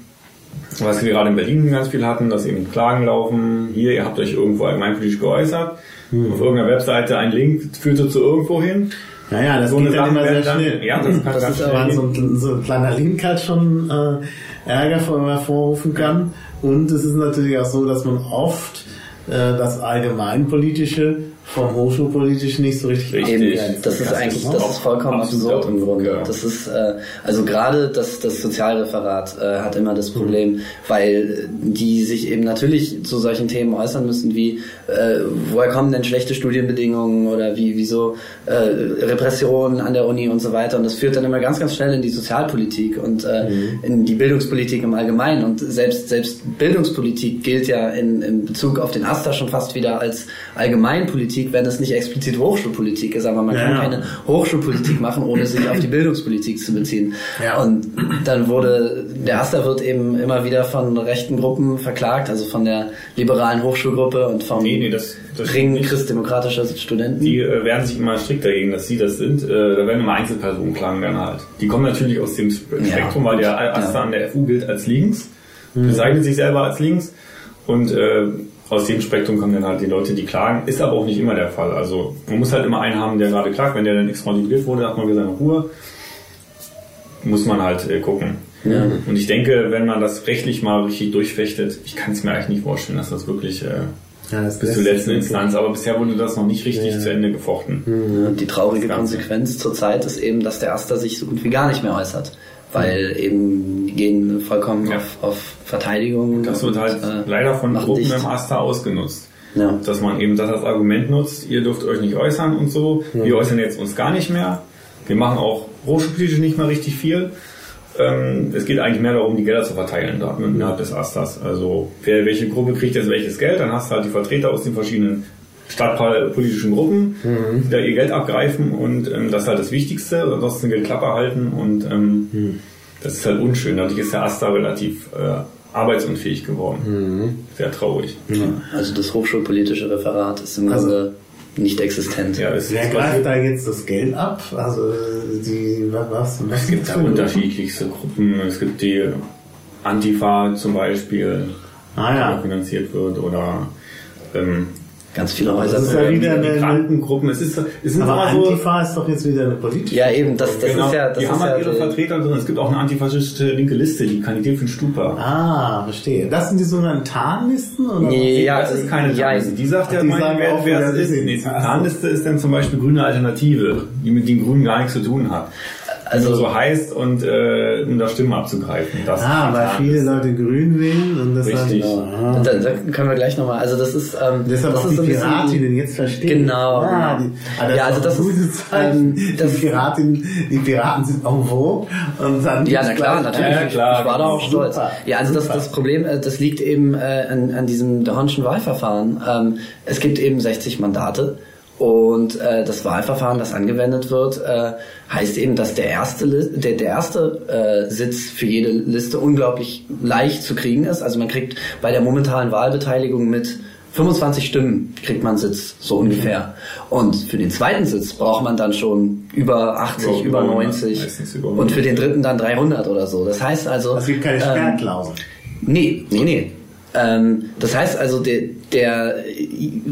was wir gerade in Berlin ganz viel hatten, dass eben Klagen laufen, hier, ihr habt euch irgendwo allgemeinpolitisch geäußert, auf irgendeiner Webseite ein Link führte zu irgendwo hin. Naja, das So geht dann immer sehr dann- schnell. ja, das kann das ganz ist aber so ein, so ein kleiner Link halt schon äh, Ärger vor- hervorrufen kann. Und es ist natürlich auch so, dass man oft äh, das Allgemeinpolitische vom Hochschulpolitischen nicht so richtig Richtig. Eben, das ist eigentlich, das ist vollkommen absurd im Grunde. ja. Das ist, äh, also gerade das, das Sozialreferat äh, hat immer das Problem, weil die sich eben natürlich zu solchen Themen äußern müssen, wie äh, woher kommen denn schlechte Studienbedingungen oder wie wieso äh, Repressionen an der Uni und so weiter. Und das führt dann immer ganz, ganz schnell in die Sozialpolitik und äh, in die Bildungspolitik im Allgemeinen. Und selbst selbst Bildungspolitik gilt ja in, in Bezug auf den AStA schon fast wieder als Allgemeinpolitik, wenn es nicht explizit Hochschulpolitik ist. Aber man Ja, kann ja. keine Hochschulpolitik machen, ohne sich auf die Bildungspolitik zu beziehen. Ja. Und dann wurde, der AStA wird eben immer wieder von rechten Gruppen verklagt, also von der liberalen Hochschulgruppe und vom Nee, nee, das, das Ring christdemokratischer Studenten. Die äh, wehren sich immer strikt dagegen, dass sie das sind. Äh, da werden immer Einzelpersonen klagen dann halt. Die kommen natürlich aus dem Spektrum, weil der Asta ja. an der FU gilt als links, Mhm. bezeichnet sich selber als links und äh, aus dem Spektrum kommen dann halt die Leute, die klagen. Ist aber auch nicht immer der Fall. Also man muss halt immer einen haben, der gerade klagt. Wenn der dann expandiert wurde, hat man wieder seine Ruhe. Muss man halt äh, gucken. Und ich denke, wenn man das rechtlich mal richtig durchfechtet, ich kann es mir eigentlich nicht vorstellen, dass das wirklich äh, Ja, das bis zur letzten Instanz, aber bisher wurde das noch nicht richtig zu Ende gefochten. Ja, Die traurige. Konsequenz zurzeit ist eben, dass der AStA sich so gut wie gar nicht mehr äußert. Weil eben die gehen vollkommen Ja. auf, auf Verteidigung. Das wird und, halt äh, leider von Gruppen dicht. im AStA ausgenutzt. Ja. Dass man eben das als Argument nutzt, ihr dürft euch nicht äußern und so. Wir äußern jetzt uns gar nicht mehr. Wir machen auch hochschulpolitisch nicht mehr richtig viel. Ähm, es geht eigentlich mehr darum, die Gelder zu verteilen da, innerhalb des AStAs. Also wer welche Gruppe kriegt jetzt welches Geld, dann hast du halt die Vertreter aus den verschiedenen stadtpolitischen Gruppen, die da ihr Geld abgreifen und ähm, das ist halt das Wichtigste. Ansonsten gilt Klappe halten und ähm, das ist halt unschön. Dadurch ist der AStA relativ äh, arbeitsunfähig geworden. Sehr traurig. Also das hochschulpolitische Referat ist im Also- Grunde nicht existent. Ja, es, Wer es, greift da jetzt das Geld ab? Also die was? was es gibt da unterschiedlichste Gruppen. Es gibt die Antifa zum Beispiel, Ah die ja. auch finanziert wird, oder ähm, Ganz viele Häuser. Das ist ja wieder eine- Migrantengruppen. Es, ist, es sind Aber so, Antifa ist doch jetzt wieder eine politische. Ja, eben, das, das genau, ist ja, das die ist haben ja halt ihre die- Vertreter drin. Es gibt auch eine antifaschistische linke Liste, die kandidiert für den Stupa. Ah, verstehe. Das sind die sogenannten Tarnlisten? Oder Nee, ja, das ist keine ja, Tarnliste. Die sagt ja, die mein, sagen wer, auch, wer es ist. Nee. Tarnliste ist dann zum Beispiel grüne Alternative, die mit den Grünen gar nichts zu tun hat. Also Also- so heißt und äh, um da Stimmen abzugreifen. Das Ah, ist weil viele Tarnliste. Leute grün wählen und das Richtig. Ah. Da, da können wir gleich nochmal, also das ist, ähm, Deshalb das auch ist die Piratinnen jetzt verstehen. Genau, Ah, genau. die, ah, das Ja, also ist das ist, ähm, das- die, Piratin, die Piraten sind en vogue und dann Ja, na klar, natürlich. Ja, klar. Ich war da auch stolz. Super. Ja, also das, das Problem, äh, das liegt eben äh, an, an diesem Dornschen Wahlverfahren. Ähm, es gibt eben 60 Mandate und äh, das Wahlverfahren, das angewendet wird, äh, heißt eben, dass der erste, der, der erste äh, Sitz für jede Liste unglaublich leicht zu kriegen ist. Also man kriegt bei der momentanen Wahlbeteiligung mit 25 Stimmen kriegt man Sitz, so ungefähr. Und für den zweiten Sitz braucht man dann schon über 80, Ja, über über 100, 90 meistens über und für den dritten dann 300 oder so. Das heißt also... Es gibt keine ähm, Sperrklausel. Nee, nee, nee. Ähm, das heißt also, der, der,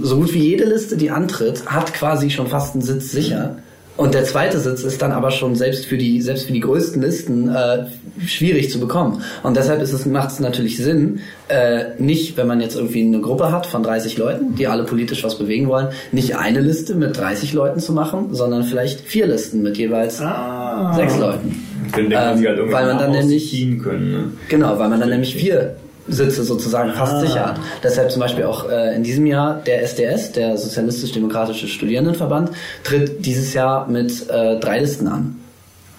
so gut wie jede Liste, die antritt, hat quasi schon fast einen Sitz sicher. Und der zweite Sitz ist dann aber schon selbst für die, selbst für die größten Listen äh, schwierig zu bekommen. Und deshalb ist es, macht es natürlich Sinn, äh, nicht, wenn man jetzt irgendwie eine Gruppe hat von 30 Leuten, die alle politisch was bewegen wollen, nicht eine Liste mit 30 Leuten zu machen, sondern vielleicht vier Listen mit jeweils Ah. sechs Leuten. Dann denkt man sich halt Ähm, weil man dann nämlich- können. Ne? Genau, weil man dann nämlich vier Sitze sozusagen fast Ah. sicher hat. Deshalb zum Beispiel auch äh, in diesem Jahr der SDS, der Sozialistisch-Demokratische Studierendenverband, tritt dieses Jahr mit äh, drei Listen an.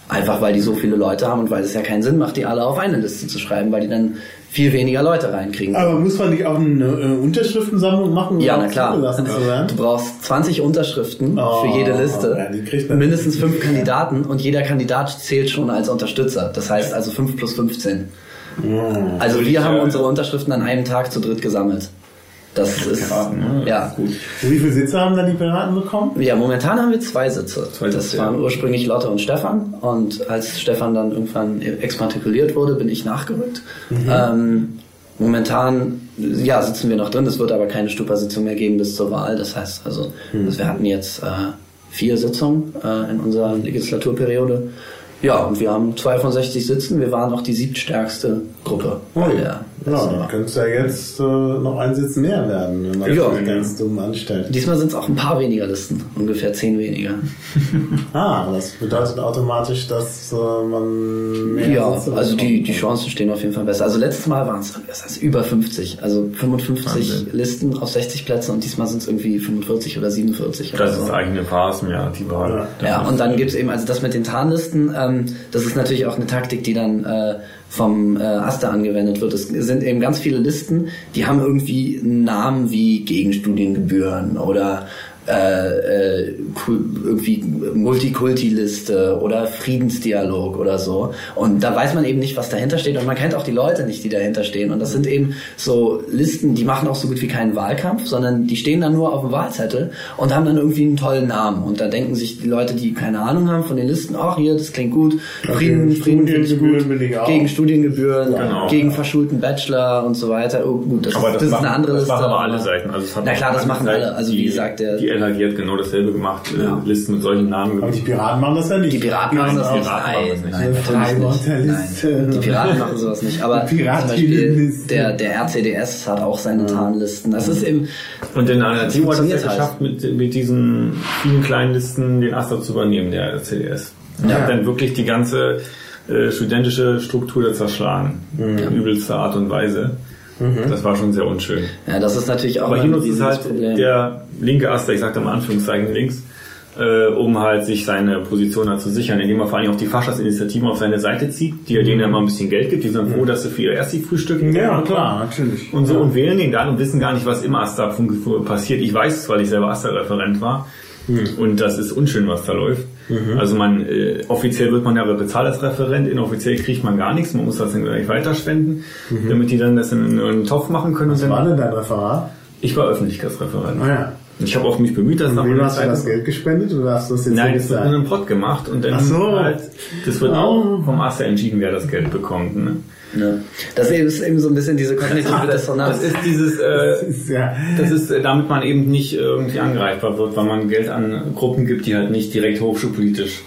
Einfach weil die so viele Leute haben und weil es ja keinen Sinn macht, die alle auf eine Liste zu schreiben, weil die dann viel weniger Leute reinkriegen. Aber muss man nicht auch eine äh, Unterschriftensammlung machen? um Ja, na klar. Du brauchst 20 Unterschriften Oh, für jede Liste, ja, mindestens fünf Kandidaten und jeder Kandidat zählt schon als Unterstützer. Das heißt also 5 plus 15. Also wir haben unsere Unterschriften an einem Tag zu dritt gesammelt. Das ist Piraten, ne? ja. Gut. Wie viele Sitze haben dann die Piraten bekommen? Ja, momentan haben wir zwei Sitze. Zwei das Sitze, waren ja. ursprünglich Lotte und Stefan. Und als Stefan dann irgendwann exmatrikuliert wurde, bin ich nachgerückt. Ähm, momentan, ja, sitzen wir noch drin. Es wird aber keine Stupa-Sitzung mehr geben bis zur Wahl. Das heißt also, also wir hatten jetzt äh, vier Sitzungen äh, in unserer Legislaturperiode. Ja, und wir haben zwei von 60 Sitzen. Wir waren auch die siebtstärkste Gruppe. der Ja, letzten dann Wahl. könnte es ja jetzt äh, noch ein Sitz mehr werden, wenn man Ja. das ganz dumm anstellt. Diesmal sind es auch ein paar weniger Listen, ungefähr zehn weniger. Ah, das bedeutet automatisch, dass äh, man mehr Ja, Sitze also die, die Chancen stehen auf jeden Fall besser. Also letztes Mal waren es das heißt über 50, also 55 Wahnsinn. Listen auf 60 Plätze und diesmal sind es irgendwie 45 oder 47 oder Das so. ist eigentlich eine Farce mehr, die Wahl. Ja, und dann gibt's eben, also das mit den Tarnlisten, ähm, das ist natürlich auch eine Taktik, die dann äh, vom äh, Aster angewendet wird. Es sind eben ganz viele Listen, die haben irgendwie einen Namen wie Gegenstudiengebühren oder äh, äh, irgendwie Multikulti-Liste oder Friedensdialog oder so. Und da weiß man eben nicht, was dahinter steht und man kennt auch die Leute nicht, die dahinter stehen. Und das sind eben so Listen, die machen auch so gut wie keinen Wahlkampf, sondern die stehen dann nur auf dem Wahlzettel und haben dann irgendwie einen tollen Namen. Und da denken sich die Leute, die keine Ahnung haben von den Listen, ach hier, das klingt gut, Frieden, Frieden finde gut, bin ich auch. gegen Studiengebühren, Genau. gegen verschulten Bachelor und so weiter. Oh, gut, das, Aber ist, das, das ist machen, eine andere das Liste. machen aber alle Seiten. Also Na klar, das machen Seiten, alle. Also wie die, gesagt, der, die LAG hat genau dasselbe gemacht, äh, Ja. Listen mit solchen Namen. Aber die Piraten machen das ja nicht. Die Piraten machen das nicht. Piraten machen das Nein, nicht. nein. Freiwörterliste. Nein. Die Piraten machen sowas nicht. Aber Die zum Beispiel der, der RCDS hat auch seine Tarnlisten. Das ist eben, Und in einer Team hat es ja geschafft, mit, mit diesen vielen kleinen Listen den Aster zu übernehmen, der CDS. Und Ja. hat dann wirklich die ganze äh, studentische Struktur da zerschlagen. In übelster Art und Weise. Das war schon sehr unschön. ja, das ist natürlich auch Aber ein hier nutzt es riesiges halt Problem. der linke Aster, ich sagte mal Anführungszeichen links, äh, um halt sich seine Position da zu sichern, indem er vor allem auch die Faschas-Initiativen auf seine Seite zieht, die er denen ja mal ein bisschen Geld gibt. Die sind froh, dass sie für ihr erstes frühstücken. Ja, klar, natürlich. Und so und wählen den dann und wissen gar nicht, was im Aster passiert. Ich weiß es, weil ich selber Aster-Referent war. Und das ist unschön, was da läuft. Also man äh, offiziell wird man ja bezahlt als Referent, inoffiziell kriegt man gar nichts. Man muss das dann gleich weiterspenden, damit die dann das in, in einen Topf machen können. Was Und war dann, denn dein Referat? ich war Öffentlichkeitsreferent. Ah ja. Ich habe auch mich bemüht, dass Und nach wem hast du Zeit- das Geld gespendet oder hast du das jetzt Nein, nicht das wird in einem Pott gemacht und dann Ach so. halt, das wird Oh. auch vom Aster entschieden, wer das Geld bekommt. Ne? Ne? Das ist eben so ein bisschen diese kognitive Das Dissonanz. ist dieses, äh, ist ja, das ist, äh, damit man eben nicht irgendwie angreifbar wird, weil man Geld an Gruppen gibt, die halt nicht direkt hochschulpolitisch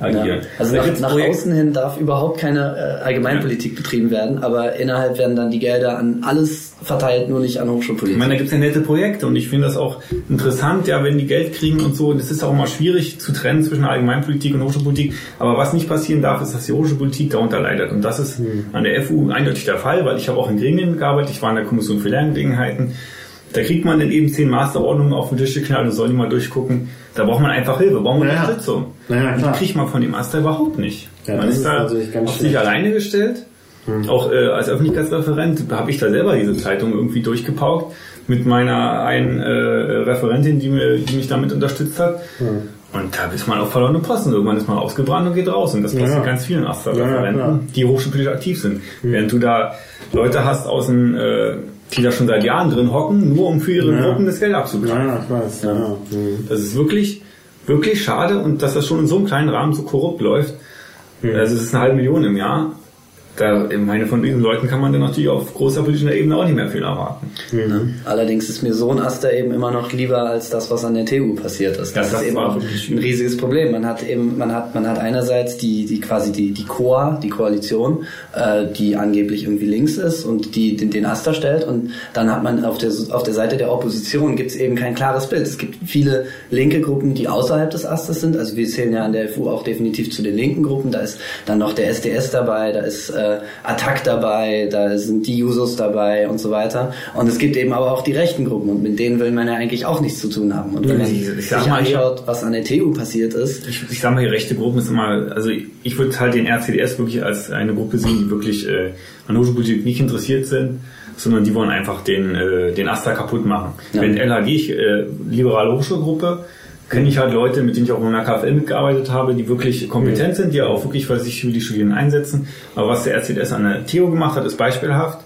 Ja. agieren. Also Da nach, nach außen hin darf überhaupt keine äh, Allgemeinpolitik betrieben werden, aber innerhalb werden dann die Gelder an alles verteilt, nur nicht an Ich Hochschulpolitik. meine, da gibt's ja nette Projekte und ich finde das auch interessant, ja, wenn die Geld kriegen und so. Und es ist auch immer schwierig zu trennen zwischen Allgemeinpolitik und Hochschulpolitik. Aber was nicht passieren darf, ist, dass die Hochschulpolitik darunter leidet. Und das ist an der FU eindeutig der Fall, weil ich habe auch in Gremien gearbeitet. Ich war in der Kommission für Lerngelegenheiten. Da kriegt man dann eben zehn Masterordnungen auf den Tisch geknallt und soll die mal durchgucken. Da braucht man einfach Hilfe, braucht man Ja, ja. Unterstützung. Ja, ja, und die kriegt man von dem Aster überhaupt nicht. Ja, man ist ist da auf sich alleine gestellt. Auch äh, als Öffentlichkeitsreferent habe ich da selber diese Zeitung irgendwie durchgepaukt mit meiner einen äh, Referentin, die, mir, die mich damit unterstützt hat. Und da ist man auf verlorene Posten. Irgendwann ist man ausgebrannt und geht raus. Und das passiert Ja. ganz vielen Ja, ja, Aster-Referenten, klar. die hochschulpolitisch aktiv sind. Während du da Leute hast aus dem, äh, die da schon seit Jahren drin hocken, nur um für ihre Ja. Gruppen das Geld abzugreifen. ja, ich weiß. Ja. Mhm. Das ist wirklich, wirklich schade und dass das schon in so einem kleinen Rahmen so korrupt läuft. Also es ist eine halbe Million im Jahr. Da, ich meine, von diesen Leuten kann man dann natürlich auf großer politischer Ebene auch nicht mehr viel erwarten. Mhm. Allerdings ist mir so ein Aster eben immer noch lieber als das, was an der TU passiert ist. Das, Ja, das ist eben war auch wirklich ein riesiges Problem. Man hat eben, man hat, man hat einerseits die, die quasi die, die Coa, die Koalition, äh, die angeblich irgendwie links ist und die den, den Aster stellt und dann hat man auf der, auf der Seite der Opposition gibt es eben kein klares Bild. Es gibt viele linke Gruppen, die außerhalb des Asters sind. Also wir zählen ja an der FU auch definitiv zu den linken Gruppen. Da ist dann noch der SDS dabei, da ist äh, Attac dabei, da sind die Jusos dabei und so weiter. Und es gibt eben aber auch die rechten Gruppen und mit denen will man ja eigentlich auch nichts zu tun haben. Und wenn man Ich- sich ich sag mal anschaut, was an der TU passiert ist, Ich, ich sag mal, die rechte Gruppen ist immer, also ich würde halt den RCDS wirklich als eine Gruppe sehen, die wirklich äh, an Hochschulpolitik nicht interessiert sind, sondern die wollen einfach den, äh, den Asta kaputt machen. Ja. Wenn LHG, äh, liberale Hochschulgruppe, kenne ich halt Leute, mit denen ich auch in der KfL mitgearbeitet habe, die wirklich kompetent sind, die auch wirklich für sich für die Studierenden einsetzen. Aber was der RCDS an der TU gemacht hat, ist beispielhaft.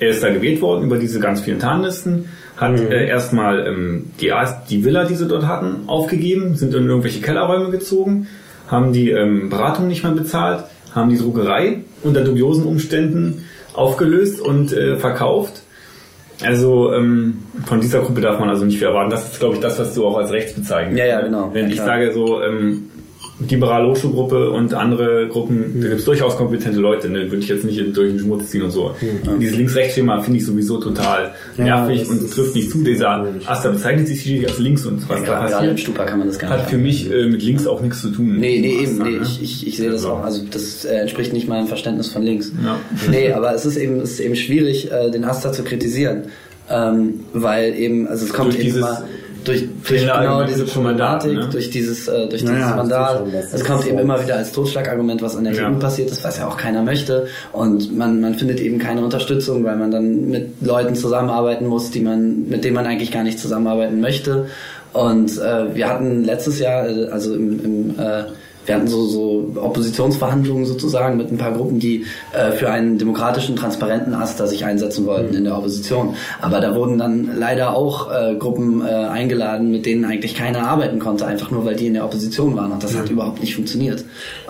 Er ist da gewählt worden über diese ganz vielen Tarnlisten, hat äh, erstmal ähm, die, die Villa, die sie dort hatten, aufgegeben, sind in irgendwelche Kellerräume gezogen, haben die ähm, Beratung nicht mehr bezahlt, haben die Druckerei unter dubiosen Umständen aufgelöst und äh, verkauft. Also ähm, von dieser Gruppe darf man also nicht viel erwarten. Das ist, glaube ich, das, was du auch als rechts bezeichnest. Ja, ja, genau. Wenn Ja, ich sage so, ähm, liberale Hochschulgruppe und andere Gruppen, da gibt es durchaus kompetente Leute, ne? würde ich jetzt nicht in- durch den Schmutz ziehen und so. Dieses Links-Rechts-Schema finde ich sowieso total Ja, nervig und trifft nicht zu. Dieser Asta bezeichnet sich hier als links und was da gerade im passiert, Stupa kann man das gar nicht hat für mich äh, mit links auch nichts zu tun. Nee, nee, eben, Asta, nee, ne? ich, ich, ich sehe das auch. Also das äh, entspricht nicht meinem Verständnis von links. Ja. Nee, aber es ist eben, es ist eben schwierig, äh, den Asta zu kritisieren. Ähm, weil eben, also es kommt Durch eben dieses immer durch, durch genau diese Problematik, ne? durch dieses, äh, durch Ja, dieses ja, das Mandat. Es kommt so. eben immer wieder als Totschlagargument, was an der Ja. TU passiert ist, was ja auch keiner möchte. Und man, man findet eben keine Unterstützung, weil man dann mit Leuten zusammenarbeiten muss, die man, mit denen man eigentlich gar nicht zusammenarbeiten möchte. Und äh, wir hatten letztes Jahr, äh, also im, im äh, wir hatten so, so Oppositionsverhandlungen sozusagen mit ein paar Gruppen, die äh, für einen demokratischen, transparenten Aster sich einsetzen wollten in der Opposition. Aber da wurden dann leider auch äh, Gruppen äh, eingeladen, mit denen eigentlich keiner arbeiten konnte, einfach nur weil die in der Opposition waren. Und das hat überhaupt nicht funktioniert.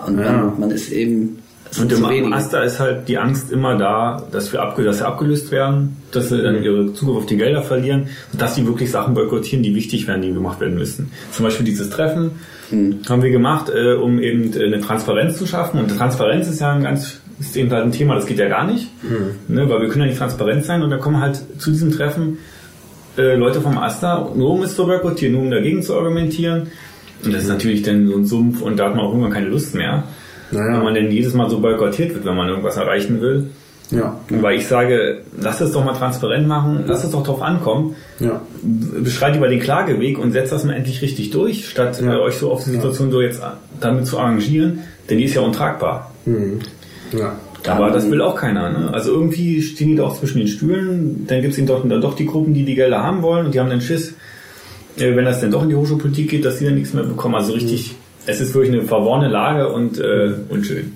Und man, man ist eben sind Und im wenige. Asta ist halt die Angst immer da, dass wir, abge dass sie abgelöst werden, dass sie dann ihre Zugriff auf die Gelder verlieren und dass sie wirklich Sachen boykottieren, die wichtig wären, die gemacht werden müssen. Zum Beispiel dieses Treffen haben wir gemacht, äh, um eben äh, eine Transparenz zu schaffen. Und Transparenz ist ja ein ganz, ist eben halt ein Thema, das geht ja gar nicht, ne, weil wir können ja nicht transparent sein und da kommen halt zu diesem Treffen äh, Leute vom Asta, nur um es zu boykottieren, nur um dagegen zu argumentieren. Und das ist natürlich dann so ein Sumpf und da hat man auch irgendwann keine Lust mehr. Naja. Wenn man denn jedes Mal so boykottiert wird, wenn man irgendwas erreichen will. Ja. Weil ich sage, lass es doch mal transparent machen, lass es doch drauf ankommen. Ja. Beschreit über den Klageweg und setzt das mal endlich richtig durch, statt Ja. äh, euch so auf die Situation so jetzt damit zu arrangieren, denn die ist ja untragbar. Ja. Aber das will auch keiner. Ne? Also irgendwie stehen die da auch zwischen den Stühlen, dann gibt es doch, dann doch die Gruppen, die die Gelder haben wollen und die haben dann Schiss, äh, wenn das dann doch in die Hochschulpolitik geht, dass sie dann nichts mehr bekommen. Also richtig, es ist wirklich eine verworrene Lage und äh, unschön.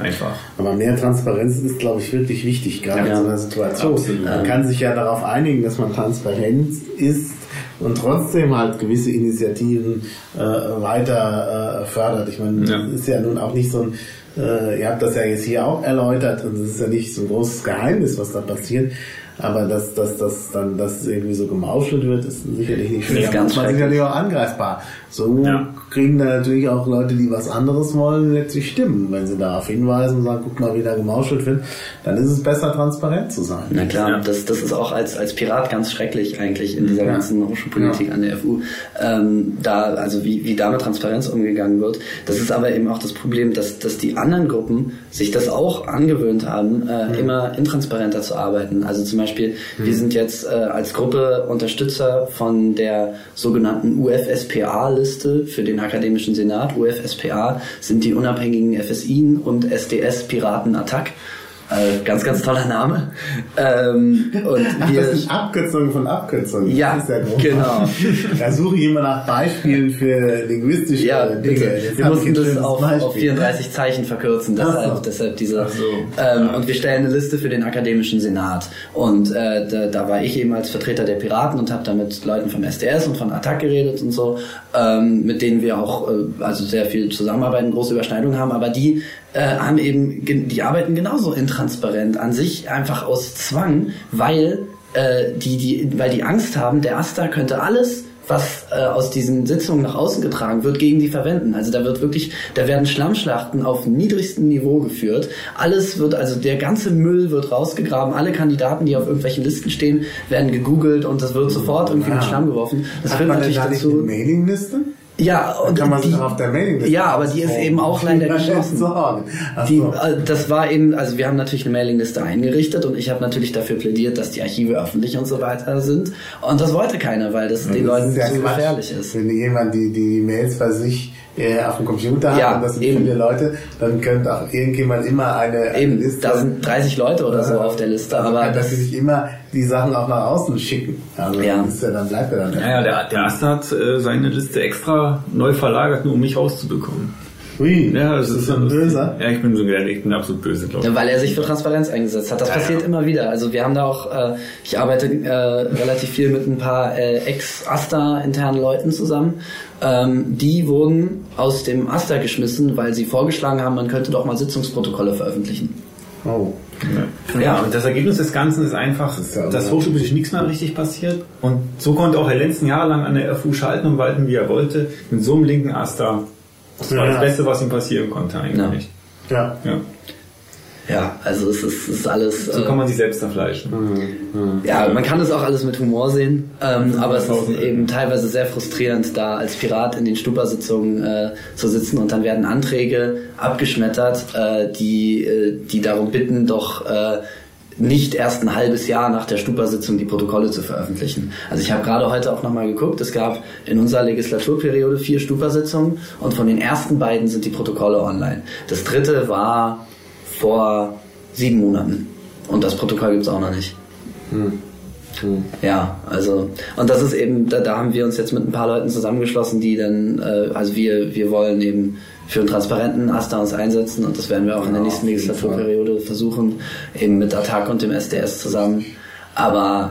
Einfach. Aber mehr Transparenz ist, glaube ich, wirklich wichtig, gerade Ja. in so einer Situation. Absolut. Man kann sich ja darauf einigen, dass man transparent ist und trotzdem halt gewisse Initiativen äh, weiter äh, fördert. Ich meine, Ja. das ist ja nun auch nicht so ein, äh, ihr habt das ja jetzt hier auch erläutert und es ist ja nicht so ein großes Geheimnis, was da passiert. Aber dass, dass, dass dann das irgendwie so gemauschelt wird, ist sicherlich nicht schön. Das ist ganz man schrecklich. sicherlich auch angreifbar. So Ja. Kriegen dann natürlich auch Leute, die was anderes wollen, letztlich Stimmen. Wenn sie darauf hinweisen und sagen, guck mal, wie da gemauschelt wird, dann ist es besser, transparent zu sein. Na klar, Ja. das, das ist auch als, als Pirat ganz schrecklich eigentlich in dieser Ja. ganzen Hochschulpolitik Ja. an der FU. Ähm, da, also wie, wie da mit Transparenz umgegangen wird. Das ist aber eben auch das Problem, dass, dass die anderen Gruppen sich das auch angewöhnt haben, äh, immer intransparenter zu arbeiten. Also zum Beispiel, wir sind jetzt äh, als Gruppe Unterstützer von der sogenannten UFSPA-Liste für den Akademischen Senat. UFSPA sind die unabhängigen FSI und SDS Piraten Attack. Äh, ganz, ganz toller Name. Ähm, und Ach, wir, das sind Abkürzungen von Abkürzungen. Ja, das ist ja genau. Da suche ich immer nach Beispielen für linguistische ja, Dinge. Wir mussten das auf, auf 34 Zeichen verkürzen, deshalb, so. deshalb dieser. so. Ähm, Und wir stellen eine Liste für den akademischen Senat. Und äh, da, da war ich eben als Vertreter der Piraten und habe da mit Leuten vom SDS und von Attac geredet und so, ähm, mit denen wir auch äh, also sehr viel zusammenarbeiten, große Überschneidungen haben, aber die äh, haben eben, die arbeiten genauso intransparent an sich, einfach aus Zwang, weil äh, die, die, weil die Angst haben, der Asta könnte alles was äh, aus diesen Sitzungen nach außen getragen wird, gegen die verwenden. Also da wird wirklich, da werden Schlammschlachten auf niedrigstem Niveau geführt. Alles wird, also der ganze Müll wird rausgegraben. Alle Kandidaten, die auf irgendwelchen Listen stehen, werden gegoogelt und das wird sofort irgendwie mit Ah. Schlamm geworfen. Das Hat führt man natürlich da nicht eine dazu. Mailingliste? Ja, und Kann man die, auf der Mailingliste Ja, aber die ist eben auch leider geschlossen. Die, äh, das war eben, also wir haben natürlich eine Mailingliste eingerichtet und ich habe natürlich dafür plädiert, dass die Archive öffentlich und so weiter sind. Und das wollte keiner, weil das den Das Leuten zu gefährlich ist. Wenn jemand die, die Mails bei sich äh, auf dem Computer Ja, und das sind eben. viele Leute, dann könnte auch irgendjemand immer eine, eine Eben, Liste. da sind 30 Leute oder so auf der Liste, also aber kann das, natürlich immer die Sachen auch nach außen schicken. Also Ja. ist ja, dann bleibt er dann. Naja, der, der Asta hat äh, seine Liste extra neu verlagert, nur um mich rauszubekommen. Hui, Ja, das das ist ist ein. Böser. Ja, ich bin so ich bin absolut böse, glaube ich. Ja, weil er sich für Transparenz eingesetzt hat. Das Ja, passiert ja. immer wieder. Also wir haben da auch, äh, ich arbeite äh, relativ viel mit ein paar äh, Ex-Asta-internen Leuten zusammen. Ähm, die wurden aus dem Asta geschmissen, weil sie vorgeschlagen haben, man könnte doch mal Sitzungsprotokolle veröffentlichen. Oh. Ja. ja, und das Ergebnis des Ganzen ist einfach, ist ja dass hochschulpolitisch nichts mehr richtig passiert. Und so konnte auch Herr Lenzen jahrelang an der FU schalten und walten, wie er wollte. Mit so einem linken Asta. Das war Ja. das Beste, was ihm passieren konnte eigentlich. Ja. Ja. Ja, also es ist, es ist alles. So äh, kann man sich selbst zerfleischen. Ja, man kann es auch alles mit Humor sehen, ähm, aber es ist eben teilweise sehr frustrierend, da als Pirat in den Stupa-Sitzungen äh, zu sitzen und dann werden Anträge abgeschmettert, äh, die, äh, die darum bitten, doch äh, nicht erst ein halbes Jahr nach der Stupa-Sitzung die Protokolle zu veröffentlichen. Also ich habe gerade heute auch nochmal geguckt, es gab in unserer Legislaturperiode vier Stupa-Sitzungen und von den ersten beiden sind die Protokolle online. Das dritte war vor sieben Monaten und das Protokoll gibt's auch noch nicht. Ja, also und das ist eben, da, da haben wir uns jetzt mit ein paar Leuten zusammengeschlossen, die dann, äh, also wir, wir wollen eben für einen transparenten Asta uns einsetzen und das werden wir auch in der Ja, nächsten Legislaturperiode versuchen, eben mit Attac und dem SDS zusammen. Aber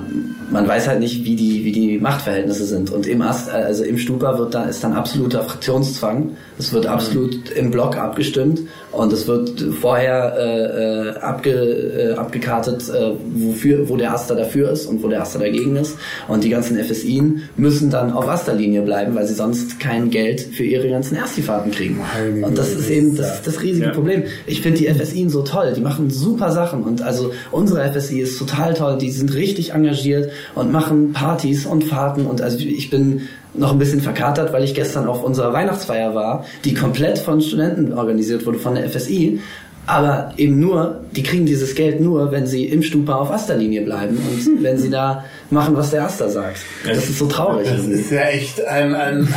man weiß halt nicht, wie die, wie die Machtverhältnisse sind. Und im Ast, also im Stupa wird da, ist dann absoluter Fraktionszwang. Es wird absolut im Block abgestimmt und es wird vorher äh, äh, abge, äh, abgekartet, äh, wofür, wo der Aster dafür ist und wo der Aster dagegen ist. Und die ganzen FSIen müssen dann auf Asterlinie bleiben, weil sie sonst kein Geld für ihre ganzen Erstifahrten kriegen. Meine Und das ist eben das das riesige Ja. Problem. Ich finde die FSI so toll, die machen super Sachen und also unsere FSI ist total toll, die sind richtig engagiert und machen Partys und Fahrten und also ich bin noch ein bisschen verkatert, weil ich gestern auf unserer Weihnachtsfeier war, die komplett von Studenten organisiert wurde, von der FSI. Aber eben nur, die kriegen dieses Geld nur, wenn sie im Stupa auf Asterlinie bleiben und wenn sie da machen, was der Aster sagt. Das ist so traurig. Das ist ja echt ein, ein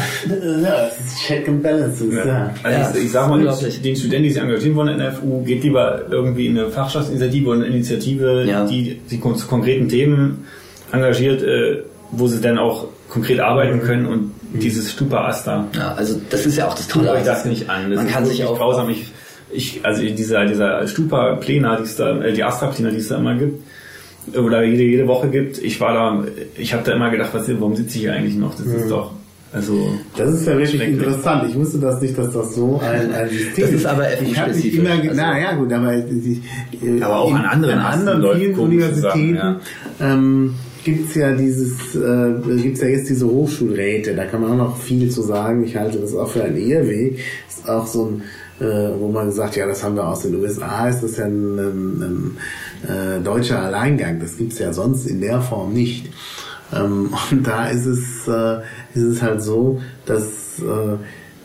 ja, das ist Check and Balances. Ja. Ja. Also Ja, ich, ich sag mal, den Studenten, die sich engagieren wollen in der FU, geht lieber irgendwie in eine Fachschaftsinitiative oder eine Initiative, Ja. die sich zu konkreten Themen engagiert, äh, wo sie dann auch konkret arbeiten können und dieses Stupa-Asta. Ja, also das ist ja auch das Tut Tolle. euch das nicht an. Das Man ist kann sich auch grausam. Ich, ich, also dieser, dieser Stupa-Plena, die es da, äh, die Astra-Plena, die es da immer gibt, oder jede, jede Woche gibt, ich war da, ich habe da immer gedacht, was, warum sitze ich hier eigentlich noch? Das ist doch, also, Das ist ja wirklich Schrecklich. interessant. Ich wusste das nicht, dass das so ein, ein System Das ist aber Ich habe mich FU-spezifisch. immer, Also- na ja gut, aber, die, äh, Aber auch an anderen an anderen vielen komische Sachen, Universitäten ähm, gibt's ja dieses, äh, gibt's ja jetzt diese Hochschulräte. Da kann man auch noch viel zu sagen. Ich halte das auch für einen Irrweg. Ist auch so ein äh, wo man sagt, ja, das haben wir aus den USA, ist das ja ein, ein, ein äh, deutscher Alleingang. Das gibt's ja sonst in der Form nicht. Ähm, und da ist es, äh, ist es halt so, dass äh,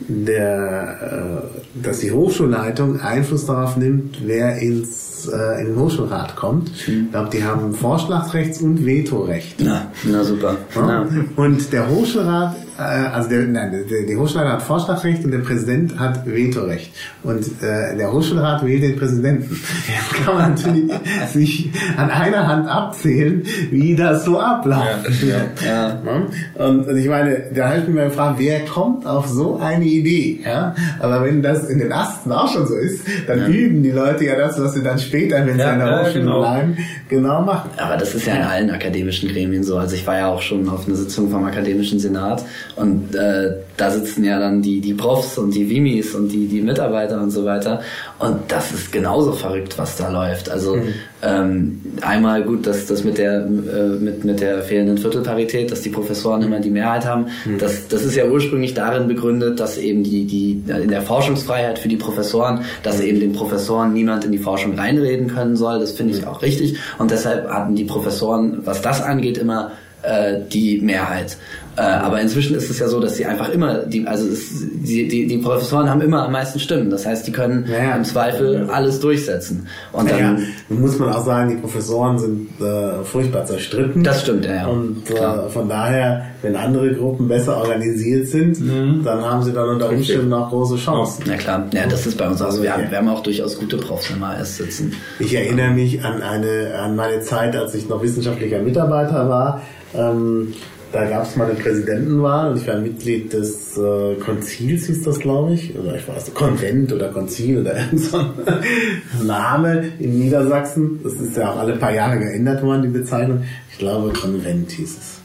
der, äh, dass die Hochschulleitung Einfluss darauf nimmt, wer ins äh, in den Hochschulrat kommt. Ich glaube, die haben Vorschlagsrechts und Vetorecht. Na, na super. Ja? Na. Und der Hochschulrat äh, also der, nein, der, der Hochschulleiter hat Vorschlagsrecht und der Präsident hat Vetorecht. Und äh, der Hochschulrat wählt den Präsidenten. Jetzt kann man natürlich sich an einer Hand abzählen, wie das so abläuft. Ja. Ja. ja. Und, und ich meine, da habe ich mal gefragt, wer kommt auf so eine Idee? Ja? Aber wenn das in den Asten auch schon so ist, dann üben die Leute ja das, was sie dann später, wenn sie an der Hochschule genau. bleiben, genau machen. Aber das ist ja in allen akademischen Gremien so. Also ich war ja auch schon auf einer Sitzung vom Akademischen Senat und äh, da sitzen ja dann die, die Profs und die Vimis und die, die Mitarbeiter und so weiter. Und das ist genauso verrückt, was da läuft. Also mhm. Ähm, einmal gut, dass das mit der äh, mit, mit der fehlenden Viertelparität, dass die Professoren immer die Mehrheit haben. Mhm. Das, das ist ja ursprünglich darin begründet, dass eben die, die in der Forschungsfreiheit für die Professoren, dass eben den Professoren niemand in die Forschung reinreden können soll. Das finde ich mhm. auch richtig. Und deshalb hatten die Professoren, was das angeht, immer äh, die Mehrheit. Äh, aber inzwischen ist es ja so, dass sie einfach immer, die, also es, die, die, die Professoren haben immer am meisten Stimmen. Das heißt, die können ja, im Zweifel ja. alles durchsetzen. Und dann ja, muss man auch sagen, die Professoren sind äh, furchtbar zerstritten. Das stimmt, ja. Und äh, von daher, wenn andere Gruppen besser organisiert sind, mhm. dann haben sie dann unter Umständen auch große Chancen. Na klar, ja, das ist bei uns. Also wir, haben, wir haben auch durchaus gute Profs im AS sitzen. Ich erinnere mich an eine an meine Zeit, als ich noch wissenschaftlicher Mitarbeiter war. Ähm, da gab es mal eine Präsidentenwahl und ich war Mitglied des äh, Konzils, hieß das, glaube ich, oder ich weiß, Konvent oder Konzil oder so ein Name in Niedersachsen. Das ist ja auch alle paar Jahre geändert worden, die Bezeichnung. Ich glaube, Konvent hieß es.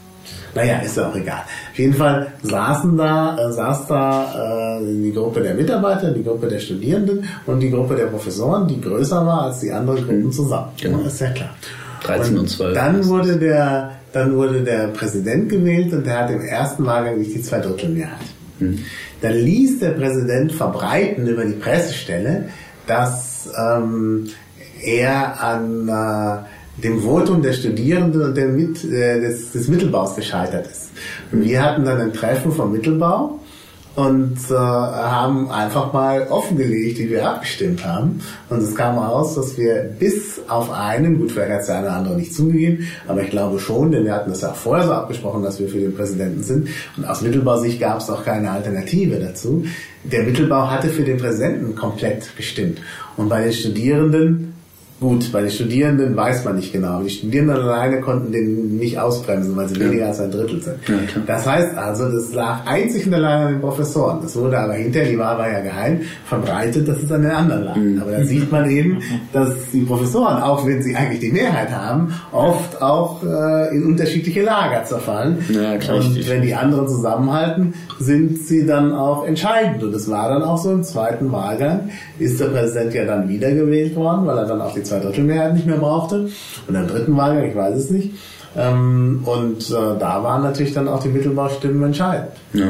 Naja, ist ja auch egal. Auf jeden Fall saßen da, äh, saß da äh, die Gruppe der Mitarbeiter, die Gruppe der Studierenden und die Gruppe der Professoren, die größer war als die anderen Gruppen zusammen. Genau. Das ist ja klar. 13 und, und 12. Dann wurde der dann wurde der Präsident gewählt und der hat im ersten Wahlgang nicht die Zweidrittelmehrheit. Mhm. Dann ließ der Präsident verbreiten über die Pressestelle, dass ähm, er an äh, dem Votum der Studierenden und der Mit, äh, des, des Mittelbaus gescheitert ist. Und wir hatten dann ein Treffen vom Mittelbau und äh, haben einfach mal offengelegt, wie wir abgestimmt haben. Und es kam raus, dass wir bis auf einen, gut, vielleicht hat es der eine oder andere nicht zugegeben, aber ich glaube schon, denn wir hatten das ja auch vorher so abgesprochen, dass wir für den Präsidenten sind. Und aus Mittelbausicht gab es auch keine Alternative dazu. Der Mittelbau hatte für den Präsidenten komplett gestimmt. Und bei den Studierenden Gut, bei den Studierenden weiß man nicht genau. Die Studierenden alleine konnten den nicht ausbremsen, weil sie ja. weniger als ein Drittel sind. Ja, das heißt also, das lag einzig und allein an den Professoren. Das wurde aber hinterher, die Wahl war ja geheim, verbreitet, dass es an den anderen lag. Mhm. Aber da sieht man eben, dass die Professoren, auch wenn sie eigentlich die Mehrheit haben, oft auch äh, in unterschiedliche Lager zerfallen. Ja, klar, und wenn die anderen zusammenhalten, sind sie dann auch entscheidend. Und es war dann auch so im zweiten Wahlgang, ist der Präsident ja dann wiedergewählt worden, weil er dann auch die Zweidrittelmehrheit nicht mehr brauchte. Und im dritten Wahlgang, ich weiß es nicht. Ähm, und äh, da waren natürlich dann auch die Mittelbaustimmen entscheidend. Ja.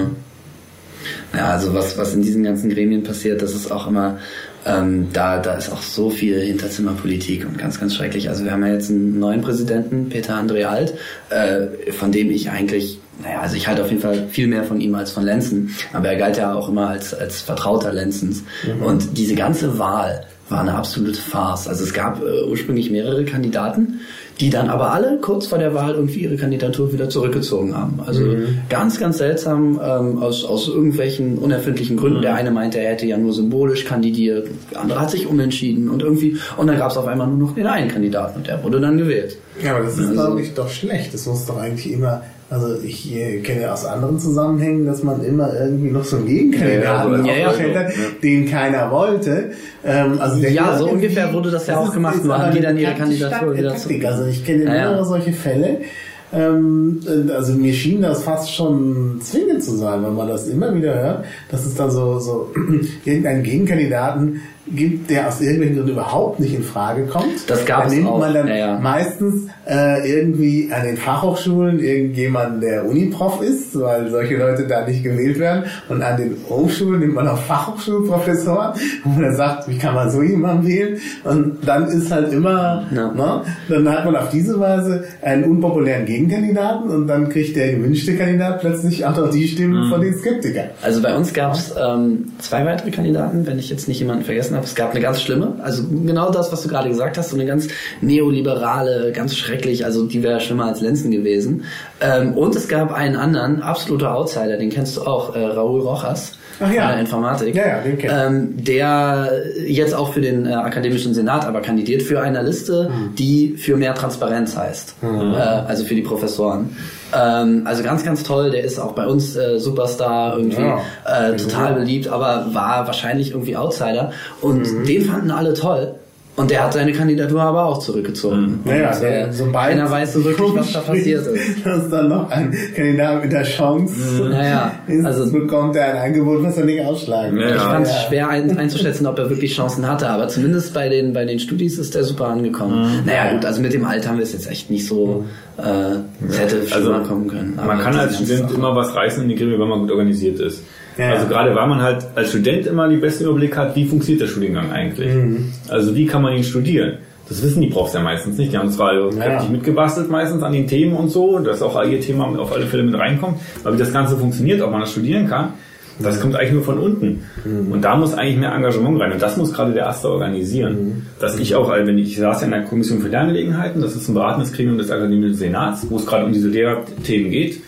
Ja, also was, was in diesen ganzen Gremien passiert, das ist auch immer, ähm, da, da ist auch so viel Hinterzimmerpolitik und ganz, ganz schrecklich. Also wir haben ja jetzt einen neuen Präsidenten, Peter André Alt, äh, von dem ich eigentlich, naja, also ich halte auf jeden Fall viel mehr von ihm als von Lenzen, aber er galt ja auch immer als, als Vertrauter Lenzens. Mhm. Und diese ganze Wahl, war eine absolute Farce. Also es gab äh, ursprünglich mehrere Kandidaten, die dann aber alle kurz vor der Wahl irgendwie ihre Kandidatur wieder zurückgezogen haben. Also mhm. ganz, ganz seltsam ähm, aus, aus irgendwelchen unerfindlichen Gründen. Mhm. Der eine meinte, er hätte ja nur symbolisch kandidiert, der andere hat sich umentschieden und irgendwie und dann gab es auf einmal nur noch den einen Kandidaten und der wurde dann gewählt. Ja, aber das ist, also, glaube ich, doch schlecht. Das muss doch eigentlich immer also ich äh, kenne ja aus anderen Zusammenhängen, dass man immer irgendwie noch so einen Gegenkandidaten ja, ja, ja, hat, den keiner wollte. Ähm, also der ja, so ungefähr wurde das ja auch gemacht, nur haben die dann ihre Kandidatur wieder zu. Also ich kenne mehrere solche Fälle. Ähm, also mir schien das fast schon zwingend zu sein, wenn man das immer wieder hört, dass es dann so, so irgendeinen Gegenkandidaten gibt, der aus irgendwelchen Gründen überhaupt nicht in Frage kommt. Das gab es auch. man dann ja, meistens äh, irgendwie an den Fachhochschulen irgendjemand, der Uniprof ist, weil solche Leute da nicht gewählt werden. Und an den Hochschulen nimmt man auch Fachhochschulprofessoren, wo man dann sagt, wie kann man so jemanden wählen? Und dann ist halt immer, ja. ne, dann hat man auf diese Weise einen unpopulären Gegenkandidaten und dann kriegt der gewünschte Kandidat plötzlich auch noch die Stimmen mhm. von den Skeptikern. Also bei uns gab es ähm, zwei weitere Kandidaten, wenn ich jetzt nicht jemanden vergessen habe. Es gab eine ganz schlimme, also genau das, was du gerade gesagt hast, so eine ganz neoliberale, ganz schrecklich, also die wäre schlimmer als Lenzen gewesen. Ähm, und es gab einen anderen, absoluter Outsider, den kennst du auch, äh, Raúl Rojas. Ach ja. der Informatik. Ja, ja, den ähm, Der jetzt auch für den äh, akademischen Senat aber kandidiert für eine Liste, mhm. die für mehr Transparenz heißt. Mhm. Äh, also für die Professoren. Ähm, also ganz, ganz toll. Der ist auch bei uns äh, Superstar, irgendwie ja. äh, total beliebt, aber war wahrscheinlich irgendwie Outsider. Und mhm. den fanden alle toll. Und der hat seine Kandidatur aber auch zurückgezogen. Mhm. Naja, der, so keiner weiß so wirklich, was da passiert ist. Dass dann noch ein Kandidat mit der Chance mhm. naja, ist, also, bekommt er ein Angebot, was er nicht ausschlagen kann. Ich fand es ja. schwer ein, einzuschätzen, ob er wirklich Chancen hatte, aber zumindest bei den, bei den Studis ist der super angekommen. Mhm. Naja gut, also mit dem Alter haben wir es jetzt echt nicht so äh, hätte also, kommen können. Aber man kann als Student immer was reißen in die Grille, wenn man gut organisiert ist. Ja, also gerade weil man halt als Student immer den besten Überblick hat, wie funktioniert der Studiengang eigentlich. Mhm. Also wie kann man ihn studieren. Das wissen die Profs ja meistens nicht. Die haben zwar also ja. mitgebastelt meistens an den Themen und so, dass auch ihr Thema auf alle Fälle mit reinkommt. Aber wie das Ganze funktioniert, ob man das studieren kann, das mhm. kommt eigentlich nur von unten. Mhm. Und da muss eigentlich mehr Engagement rein. Und das muss gerade der Erste organisieren. Mhm. Dass ich auch, wenn ich, ich saß ja in der Kommission für Lerngelegenheiten, das ist ein beratendes Gremium des Akademischen Senats, wo es gerade um diese Lehrthemen geht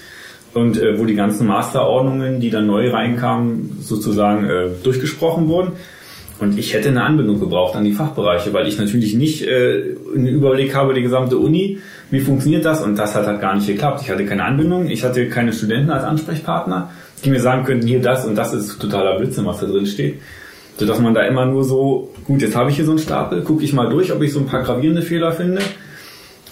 und äh, wo die ganzen Masterordnungen, die dann neu reinkamen, sozusagen äh, durchgesprochen wurden. Und ich hätte eine Anbindung gebraucht an die Fachbereiche, weil ich natürlich nicht äh, einen Überblick habe, die gesamte Uni, wie funktioniert das? Und das hat halt gar nicht geklappt. Ich hatte keine Anbindung, ich hatte keine Studenten als Ansprechpartner, die mir sagen könnten, hier das und das ist totaler Blödsinn, was da drin steht. Sodass man da immer nur so, gut, jetzt habe ich hier so einen Stapel, gucke ich mal durch, ob ich so ein paar gravierende Fehler finde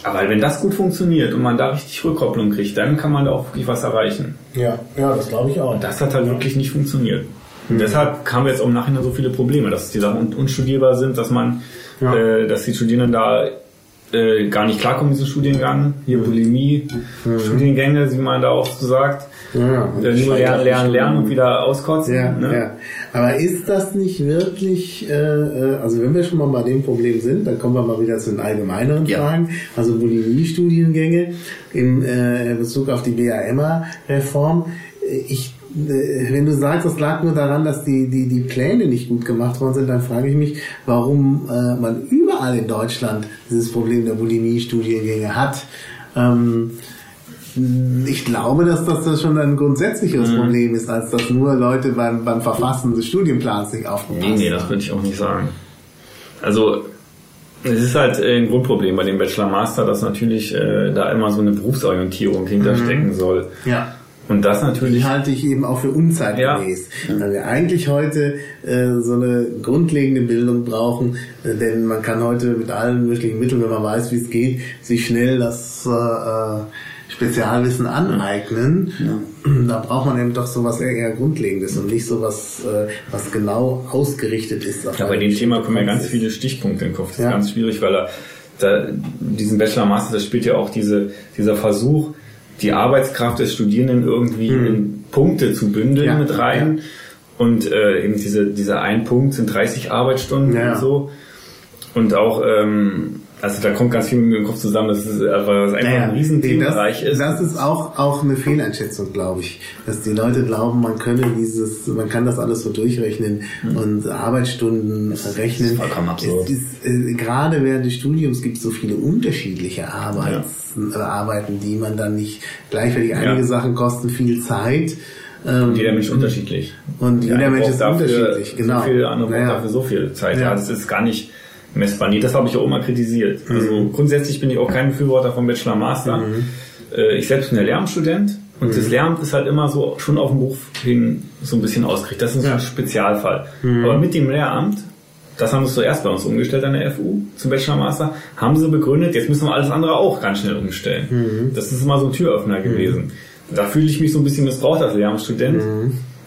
aber wenn das gut funktioniert und man da richtig Rückkopplung kriegt, dann kann man da auch wirklich was erreichen. Ja, ja, das glaube ich auch. Und das hat halt wirklich nicht funktioniert. Mhm. deshalb kamen jetzt im Nachhinein so viele Probleme, dass die Sachen unstudierbar sind, dass man, ja. äh, dass die Studierenden da äh, gar nicht klarkommen, diesen Studiengang. Hier Bulimie, mhm. Studiengänge, wie man da auch so sagt. Ja, äh, nur lernen, lernen, lernen und wieder auskotzen. Ja, ne? ja. Aber ist das nicht wirklich, äh, äh, also wenn wir schon mal bei dem Problem sind, dann kommen wir mal wieder zu den allgemeineren ja. Fragen. Also Bulimie-Studiengänge in äh, Bezug auf die BAMA-Reform. Ich äh, wenn du sagst, das lag nur daran, dass die, die, die Pläne nicht gut gemacht worden sind, dann frage ich mich, warum äh, man überall in Deutschland dieses Problem der Bulimie-Studiengänge hat. Ähm, ich glaube, dass das, das schon ein grundsätzlicheres mhm. Problem ist, als dass nur Leute beim, beim Verfassen des Studienplans nicht aufgepasst Nee, nee, das würde ich auch nicht sagen. Also, es ist halt ein Grundproblem bei dem Bachelor-Master, dass natürlich äh, da immer so eine Berufsorientierung hinterstecken mhm. soll. Ja. Und das natürlich. Die halte ich eben auch für unzeitgemäß. Ja. Weil wir eigentlich heute äh, so eine grundlegende Bildung brauchen, äh, denn man kann heute mit allen möglichen Mitteln, wenn man weiß, wie es geht, sich schnell das äh, äh Spezialwissen aneignen. Ja. Da braucht man eben doch sowas eher, eher Grundlegendes und nicht sowas, äh, was genau ausgerichtet ist. ja, bei dem Thema kommen ja ganz viele Stichpunkte in den Kopf. Das ja. ist ganz schwierig, weil er da, diesen Bachelor Master, das spielt ja auch diese, dieser Versuch, die Arbeitskraft des Studierenden irgendwie mhm. in Punkte zu bündeln ja, mit rein. Ja. Und äh, eben diese, dieser ein Punkt sind 30 Arbeitsstunden ja. und so. Und auch, ähm, also da kommt ganz viel mit dem Kopf zusammen, dass es einfach, dass einfach naja, ein Riesenthemenbereich ist. Das ist auch, auch eine Fehleinschätzung, glaube ich. Dass die Leute glauben, man könne dieses, man kann das alles so durchrechnen mhm. und Arbeitsstunden rechnen. Das ist vollkommen absurd. Ist, äh, gerade während des Studiums gibt es so viele unterschiedliche Arbeits arbeiten, die man dann nicht gleichwertig. Einige ja. Sachen kosten viel Zeit. Ähm, jeder Mensch unterschiedlich. Und jeder ja, Mensch ist unterschiedlich, genau. So viel, andere naja. dafür so viel Zeit. Ja. Also es ist gar nicht messbar. Nee, das habe ich auch immer kritisiert. Mhm. Also grundsätzlich bin ich auch kein Befürworter von Bachelor Master. Mhm. Äh, ich selbst bin der Lehramtsstudent und mhm. das Lehramt ist halt immer so schon auf den Beruf hin so ein bisschen ausgerichtet. Das ist ja. ein Spezialfall. Mhm. Aber mit dem Lehramt das haben sie zuerst bei uns umgestellt an der FU zum Bachelor Master. Haben sie begründet, jetzt müssen wir alles andere auch ganz schnell umstellen. Mhm. Das ist immer so ein Türöffner gewesen. Da fühle ich mich so ein bisschen missbraucht als Lehramtsstudent.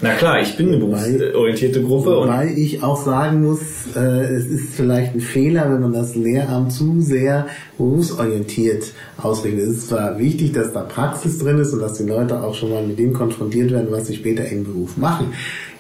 Na klar, ich bin eine berufsorientierte Gruppe. Wobei und ich auch sagen muss, äh, es ist vielleicht ein Fehler, wenn man das Lehramt zu sehr berufsorientiert ausrichtet. Es ist zwar wichtig, dass da Praxis drin ist und dass die Leute auch schon mal mit dem konfrontiert werden, was sie später im Beruf machen.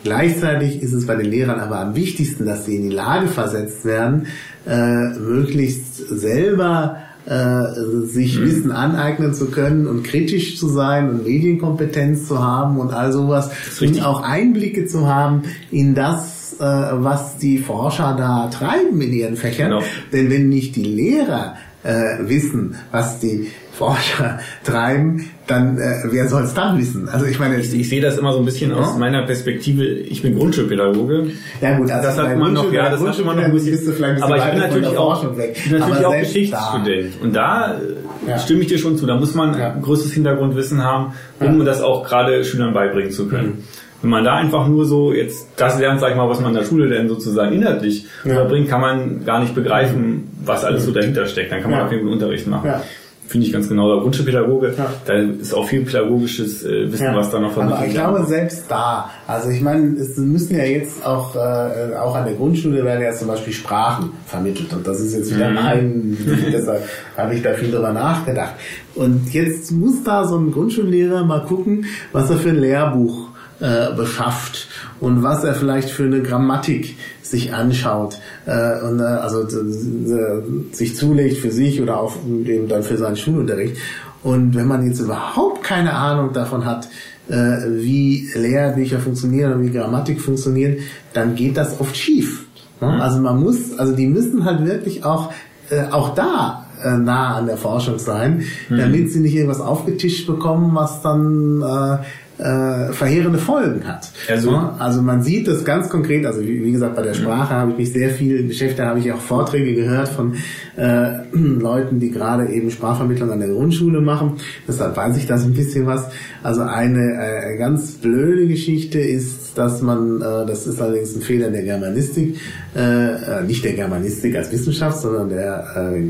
Gleichzeitig ist es bei den Lehrern aber am wichtigsten, dass sie in die Lage versetzt werden, äh, möglichst selber äh, sich mhm. Wissen aneignen zu können und kritisch zu sein und Medienkompetenz zu haben und all sowas und auch Einblicke zu haben in das, äh, was die Forscher da treiben in ihren Fächern. Genau. Denn wenn nicht die Lehrer äh, wissen, was die Forscher treiben, dann äh, wer soll es dann wissen? Also ich meine, ich, ich sehe das immer so ein bisschen ja? aus meiner Perspektive. Ich bin Grundschulpädagoge. Ja gut, also das hat man noch, ja, das hat man noch ein bisschen. Bisschen aber ich bin natürlich auch, bin natürlich auch Geschichtsstudent und da äh, ja. stimme ich dir schon zu. Da muss man ja. ein größeres Hintergrundwissen haben, um das auch gerade Schülern beibringen zu können. Mhm. Wenn man da einfach nur so jetzt das lernt, sag ich mal, was man in der Schule denn sozusagen inhaltlich ja. verbringt, kann man gar nicht begreifen, was alles so dahinter steckt. Dann kann man ja. auch keinen Unterricht machen. Ja finde ich ganz genau. Der Grundschulpädagoge, ja. da ist auch viel pädagogisches äh, Wissen, was da noch vermittelt wird. Aber ich glaube, selbst da, also ich meine, es müssen ja jetzt auch, äh, auch an der Grundschule werden ja zum Beispiel Sprachen vermittelt. Und das ist jetzt wieder mhm. mein, deshalb habe ich da viel drüber nachgedacht. Und jetzt muss da so ein Grundschullehrer mal gucken, was er für ein Lehrbuch äh, beschafft und was er vielleicht für eine Grammatik sich anschaut äh, und äh, also sich zulegt für sich oder auch eben dann für seinen Schulunterricht. Und wenn man jetzt überhaupt keine Ahnung davon hat, äh, wie Lehrbücher funktionieren und wie Grammatik funktioniert, dann geht das oft schief. Ne? Mhm. Also man muss, also die müssen halt wirklich auch äh, auch da äh, nah an der Forschung sein, mhm. damit sie nicht irgendwas aufgetischt bekommen, was dann äh, äh, verheerende Folgen hat. Also, also man sieht das ganz konkret, also wie, wie gesagt, bei der Sprache habe ich mich sehr viel beschäftigt, da habe ich auch Vorträge gehört von äh, Leuten, die gerade eben Sprachvermittlung an der Grundschule machen. Deshalb weiß ich das ein bisschen was. Also eine äh, ganz blöde Geschichte ist, dass man, äh, das ist allerdings ein Fehler der Germanistik, äh, äh nicht der Germanistik als Wissenschaft, sondern der, äh,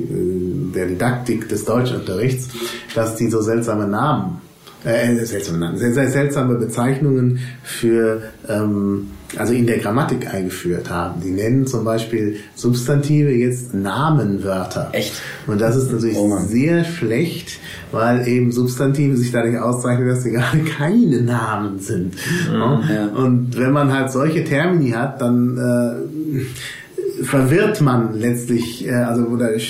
der Didaktik des Deutschunterrichts, dass die so seltsame Namen äh, seltsame, seltsame Bezeichnungen für, ähm, also in der Grammatik eingeführt haben. Die nennen zum Beispiel Substantive jetzt Namenwörter. Echt? Und das ist natürlich oh sehr schlecht, weil eben Substantive sich dadurch auszeichnen, dass sie gerade keine Namen sind. Mhm, ja. Und wenn man halt solche Termini hat, dann äh, verwirrt man letztlich, äh, also oder äh,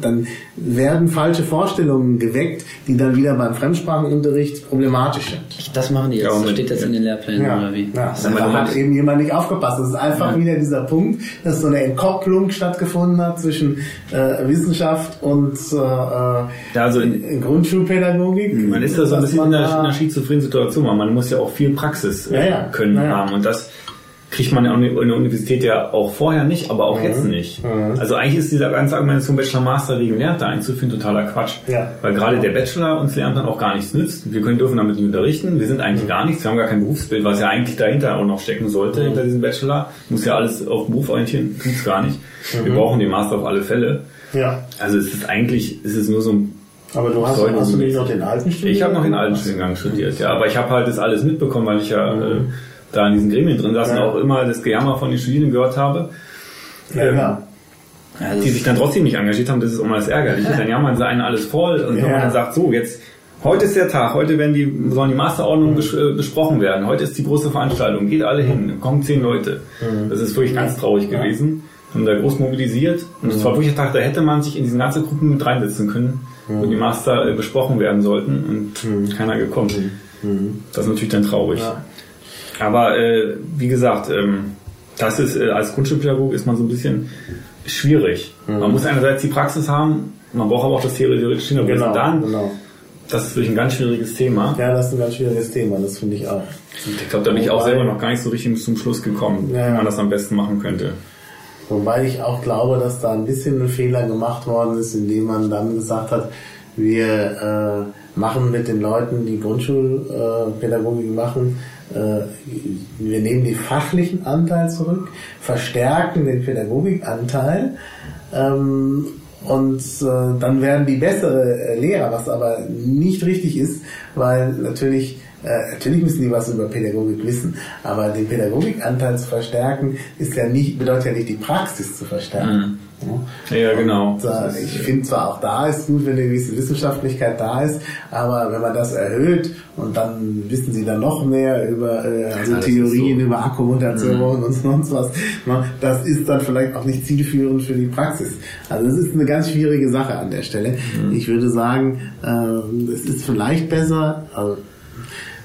dann werden falsche Vorstellungen geweckt, die dann wieder beim Fremdsprachenunterricht problematisch sind. Das machen die jetzt. Ja, steht das in den Lehrplänen ja, oder wie? Ja, da hat eben jemand nicht aufgepasst. Das ist einfach ja. wieder dieser Punkt, dass so eine Entkopplung stattgefunden hat zwischen äh, Wissenschaft und äh, ja, also in, in Grundschulpädagogik. Man ist da so ein bisschen in einer, in einer schizophrenen Situation, weil man muss ja auch viel Praxis äh, können haben und das kriegt man ja an der Universität ja auch vorher nicht, aber auch mhm. jetzt nicht. Mhm. Also eigentlich ist dieser ganze Argumentation Bachelor-Master Gelernt da einzuführen totaler Quatsch. Ja. Weil gerade der Bachelor uns lernt dann auch gar nichts nützt. Wir können dürfen damit nicht unterrichten. Wir sind eigentlich mhm. gar nichts. Wir haben gar kein Berufsbild, was ja eigentlich dahinter auch noch stecken sollte, mhm. hinter diesem Bachelor. Muss ja alles auf den Beruf orientieren. Tut's gar nicht. Wir mhm. brauchen den Master auf alle Fälle. Ja. Also es ist eigentlich, es ist nur so ein aber du hast, hast du nicht noch den alten Studiengang? Ich habe noch den alten Studiengang studiert, ja. Aber ich habe halt das alles mitbekommen, weil ich ja äh, da in diesen Gremien drin saßen, ja. auch immer das Gejammer von den Studierenden gehört habe. Ja, ähm, ja. Die sich dann trotzdem nicht engagiert haben, das ist immer das Ärgerliche. Dann jammern sie einen alles voll und wenn man dann sagt, so, jetzt, heute ist der Tag, heute werden die, sollen die Masterordnungen bes äh, besprochen werden, heute ist die große Veranstaltung, geht alle hin, kommen zehn Leute. Mhm. Das ist wirklich ganz traurig gewesen. Und da groß mobilisiert. Und es war wirklich der Tag, da hätte man sich in diesen ganzen Gruppen mit reinsetzen können, wo die Master äh, besprochen werden sollten und mhm. keiner gekommen. Mhm. Das ist natürlich dann traurig. Aber äh, wie gesagt, ähm, das ist äh, als Grundschulpädagoge ist man so ein bisschen schwierig. Mhm. Man muss einerseits die Praxis haben, man braucht aber auch das theoretische Hintergrund. Genau, dann, genau. Das ist wirklich ein ganz schwieriges Thema. Ja, das ist ein ganz schwieriges Thema, das finde ich auch. Ich glaube, da bin ich auch selber noch gar nicht so richtig zum Schluss gekommen, ja, wie man das am besten machen könnte. Wobei ich auch glaube, dass da ein bisschen ein Fehler gemacht worden ist, indem man dann gesagt hat, wir äh, machen mit den Leuten, die Grundschulpädagogik äh, machen, wir nehmen den fachlichen Anteil zurück, verstärken den Pädagogikanteil ähm, und äh, dann werden die bessere äh, Lehrer, was aber nicht richtig ist, weil natürlich äh, natürlich müssen die was über Pädagogik wissen, aber den Pädagogikanteil zu verstärken ist ja nicht bedeutet ja nicht die Praxis zu verstärken. Ja, genau. Und, äh, ich finde zwar auch da ist gut, wenn eine gewisse Wissenschaftlichkeit da ist, aber wenn man das erhöht und dann wissen sie dann noch mehr über äh, also das Theorien so. über Akkumulation und sonst was, ne, das ist dann vielleicht auch nicht zielführend für die Praxis. Also es ist eine ganz schwierige Sache an der Stelle. Ich würde sagen, äh, es ist vielleicht besser, also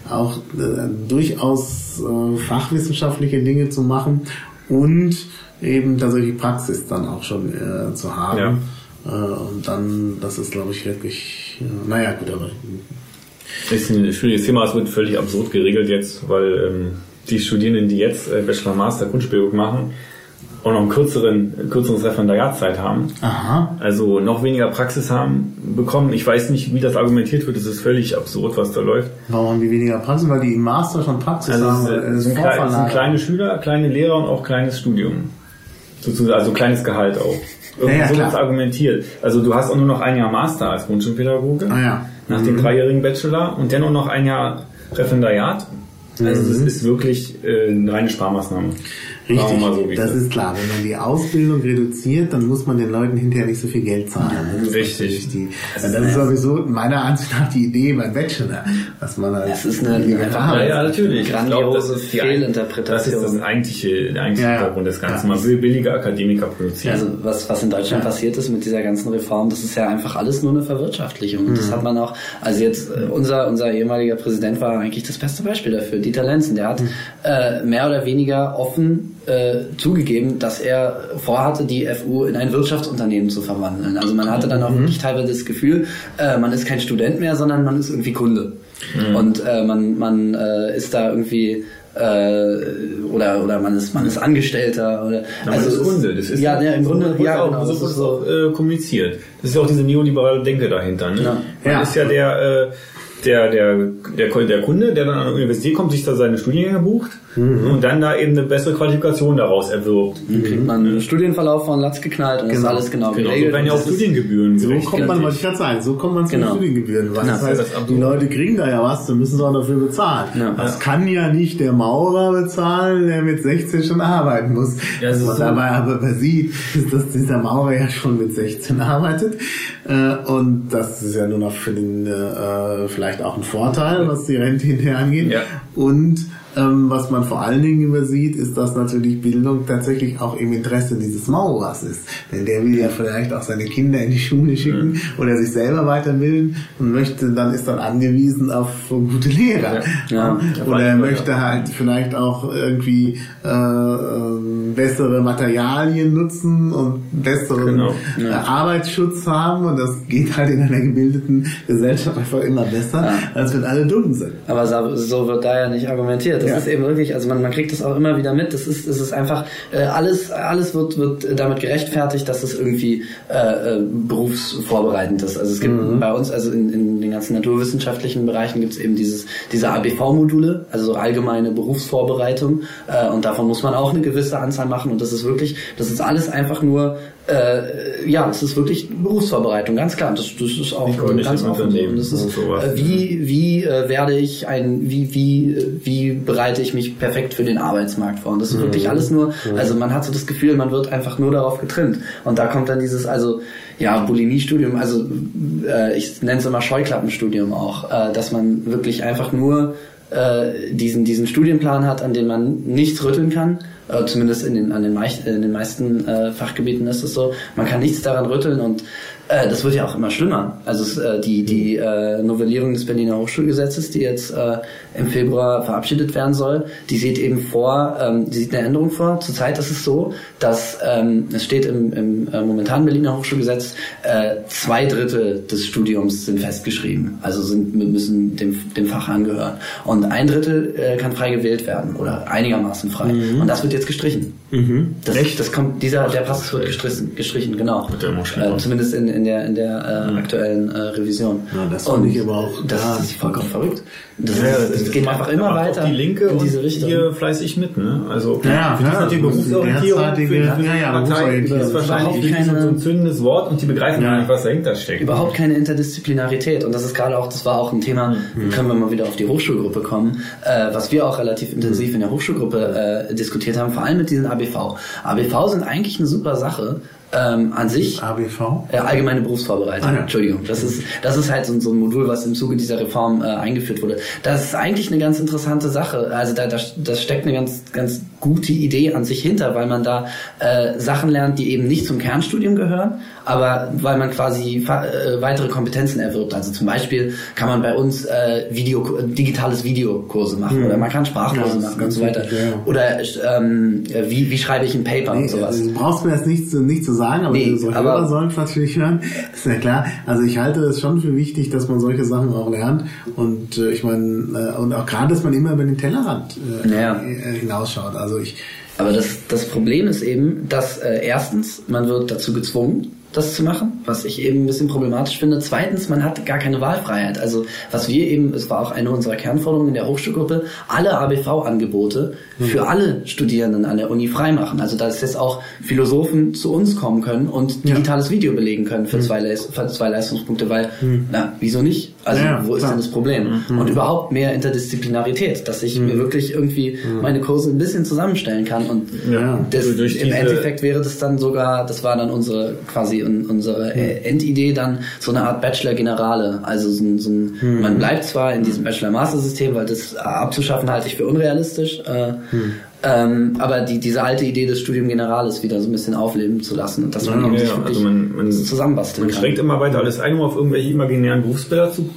auch äh, durchaus äh, fachwissenschaftliche Dinge zu machen und eben tatsächlich die Praxis dann auch schon äh, zu haben. Ja. Äh, und dann, das ist glaube ich wirklich, äh, naja gut, aber ist ein schwieriges Thema, es wird völlig absurd geregelt jetzt, weil ähm, die Studierenden, die jetzt äh, Bachelor Master Kunstpädagogik machen, auch noch einen kürzeren, kürzeres Referendariatzeit haben, aha, also noch weniger Praxis haben, bekommen. Ich weiß nicht, wie das argumentiert wird, es ist völlig absurd, was da läuft. warum haben die weniger Praxis? Weil die im Master schon Praxis Also haben. es, es sind, kleine Schüler, kleine Lehrer und auch kleines Studium. Sozusagen, also kleines Gehalt auch. Irgendwie Ja, ja, so klar. argumentiert. Also du hast auch nur noch ein Jahr Master als Grundschulpädagoge. Ah, ja. Nach dem dreijährigen Bachelor und dennoch noch ein Jahr Referendariat. Also Mhm. das ist wirklich äh, eine reine Sparmaßnahme. Richtig, so, das ist klar. Wenn man die Ausbildung reduziert, dann muss man den Leuten hinterher nicht so viel Geld zahlen. Das ist Richtig. Die, das, ist sowieso meiner Ansicht nach die Idee beim Bachelor, dass man halt Das ist eine- Arbeit- Ja, natürlich. Ich Grandiose glaub, das ist die ein- Fehlinterpretation. Das ist das eigentliche, der eigentliche Ja. Hintergrund des Ganzen. Man will billige Akademiker produzieren. Also was, was in Deutschland Ja. passiert ist mit dieser ganzen Reform, das ist ja einfach alles nur eine Verwirtschaftlichung. Und Mhm. das hat man auch, also jetzt äh, unser, unser ehemaliger Präsident war eigentlich das beste Beispiel dafür, Dieter Lenzen. Der hat Mhm. äh, mehr oder weniger offen äh, zugegeben, dass er vorhatte, die FU in ein Wirtschaftsunternehmen zu verwandeln. Also man hatte dann auch Mhm. wirklich teilweise das Gefühl, äh, man ist kein Student mehr, sondern man ist irgendwie Kunde. Mhm. Und äh, man, man äh, ist da irgendwie äh, oder oder man ist man ist Angestellter oder Ja, man ist Kunde. Das ist ja, ja, im so Grunde ja auch, genau, so das wurde ist es auch äh, kommuniziert. Das ist ja auch diese neoliberale Denke dahinter. Ne? Ja. Man Ja. ist ja der, der, der, der, der Kunde, der dann an der Universität kommt, sich da seine Studiengänge bucht Mhm. und dann da eben eine bessere Qualifikation daraus erwirbt. Dann kriegt man einen Studienverlauf von Latz geknallt und das ist Genau. alles genau, Genau, so geregelt. werden ja auch Studiengebühren So kommt man, wollte ich gerade sagen, so kommt man zu Genau. den Studiengebühren. Weil Genau. das heißt, Das absurd. die Leute kriegen da ja was, dann müssen sie auch dafür bezahlen. Ja. Das kann ja nicht der Maurer bezahlen, der mit 16 schon arbeiten muss. Ja, das Was so. dabei aber übersieht, ist, dass dieser Maurer ja schon mit 16 arbeitet. Äh, Und das ist ja nur noch für den äh, vielleicht auch ein Vorteil, was die Rente hinterher angeht. Ja. Und ähm, was man vor allen Dingen übersieht, ist, dass natürlich Bildung tatsächlich auch im Interesse dieses Maurers ist. Denn der will ja vielleicht auch seine Kinder in die Schule schicken oder sich selber weiterbilden und möchte, dann ist dann angewiesen auf gute Lehrer. Ja. Oder er möchte halt vielleicht auch irgendwie äh, ähm, bessere Materialien nutzen und besseren Genau. äh, Arbeitsschutz haben und das geht halt in einer gebildeten Gesellschaft einfach immer besser, als wenn alle dumm sind. Aber so wird da ja nicht argumentiert. Das Ja. ist eben wirklich, also man, man kriegt das auch immer wieder mit. Das ist, es ist einfach äh, alles, alles wird, wird damit gerechtfertigt, dass es irgendwie äh, äh, berufsvorbereitend ist. Also es gibt Mhm. bei uns, also in, in den ganzen naturwissenschaftlichen Bereichen gibt es eben dieses diese ABV-Module, also so allgemeine Berufsvorbereitung. Äh, und davon muss man auch eine gewisse Anzahl machen. Und das ist wirklich, das ist alles einfach nur äh, ja, es ist wirklich Berufsvorbereitung, ganz klar. Das, das ist auch nicht ganz offen. das ist, äh, wie, wie äh, werde ich ein, wie, wie, äh, wie bereite ich mich perfekt für den Arbeitsmarkt vor? Und das ist wirklich alles nur, also man hat so das Gefühl, man wird einfach nur darauf getrimmt. Und da kommt dann dieses, also, ja, Bulimie-Studium, also äh, ich nenne es immer Scheuklappenstudium auch, äh, dass man wirklich einfach nur äh, diesen, diesen Studienplan hat, an dem man nichts rütteln kann. Äh, zumindest in den, an den, meich- in den meisten äh, Fachgebieten ist es so. Man kann nichts daran rütteln und äh, das wird ja auch immer schlimmer. Also es, äh, die, die äh, Novellierung des Berliner Hochschulgesetzes, die jetzt äh, im Februar verabschiedet werden soll, die sieht eben vor, ähm, die sieht eine Änderung vor. Zurzeit ist es so, dass ähm, es steht im, im äh, momentanen Berliner Hochschulgesetz, äh, zwei Drittel des Studiums sind festgeschrieben, also sind müssen dem, dem Fach angehören. Und ein Drittel äh, kann frei gewählt werden oder einigermaßen frei. Und das wird jetzt gestrichen. Das, das kommt, dieser, der Passus wird gestrichen, gestrichen genau. Immer schlimmer. Äh, zumindest in, in der, in der äh, aktuellen äh, Revision. Ja, das fand ich aber auch Das ist vollkommen verrückt. Das, Ja, ist, das geht einfach immer weiter Die Linke in diese und Richtung. hier fleißig mit, ne? Also Ja, für die ja, natürlich das ist Berufsorientierung für, ja, die ja, Partei Berufsorientierung. ist wahrscheinlich wirklich so keine- ein zündendes Wort und die begreifen Ja. gar nicht, was dahinter steckt. Überhaupt keine Interdisziplinarität. Und das ist gerade auch, das war auch ein Thema, Mhm. können wir mal wieder auf die Hochschulgruppe kommen, äh, was wir auch relativ intensiv in der Hochschulgruppe äh, diskutiert haben, vor allem mit diesen ABV. ABV sind eigentlich eine super Sache, ähm, an sich ABV? äh, allgemeine Berufsvorbereitung. Ah, ja. Entschuldigung, das ist das ist halt so, so ein Modul, was im Zuge dieser Reform äh, eingeführt wurde. Das ist eigentlich eine ganz interessante Sache. Also da, da das steckt eine ganz ganz gute Idee an sich hinter, weil man da äh, Sachen lernt, die eben nicht zum Kernstudium gehören, aber weil man quasi äh, weitere Kompetenzen erwirbt. Also zum Beispiel kann man bei uns äh, Video, digitales Videokurse machen oder man kann Sprachkurse machen und so weiter. ja. Oder ähm, wie, wie schreibe ich ein Paper und sowas. Du brauchst mir das nicht, zu- nicht zu sagen, aber Nee, unsere aber- Hörer sollen es natürlich hören. Ist ja klar. Also ich halte es schon für wichtig, dass man solche Sachen auch lernt. Und äh, ich meine, äh, und auch gerade, dass man immer über den Tellerrand äh, Ja. äh, hinausschaut. Also ich, Aber das, das Problem ist eben, dass äh, erstens, man wird dazu gezwungen, das zu machen, was ich eben ein bisschen problematisch finde. Zweitens, man hat gar keine Wahlfreiheit. Also was wir eben, es war auch eine unserer Kernforderungen in der Hochschulgruppe, alle ABV-Angebote für alle Studierenden an der Uni freimachen. Also dass jetzt auch Philosophen zu uns kommen können und digitales Video belegen können für, zwei, Leis- für zwei Leistungspunkte, weil, na, wieso nicht? Also Ja, ja, wo ist klar. denn das Problem? Und überhaupt mehr Interdisziplinarität, dass ich mir wirklich irgendwie meine Kurse ein bisschen zusammenstellen kann und Ja. das, Also Im Endeffekt wäre das dann sogar, das war dann unsere quasi un, unsere äh, Endidee dann so eine Art Bachelor Generale. Also so ein, so ein, man bleibt zwar in diesem Bachelor-Master-System, weil das äh, abzuschaffen halte ich für unrealistisch, äh, ähm, aber die, diese alte Idee des Studium Generales wieder so ein bisschen aufleben zu lassen und dass man Ja, eben sich ja, wirklich also man- man- zusammenbasteln Man kann. schränkt immer weiter alles ein, um auf irgendwelche imaginären Berufsbilder zu,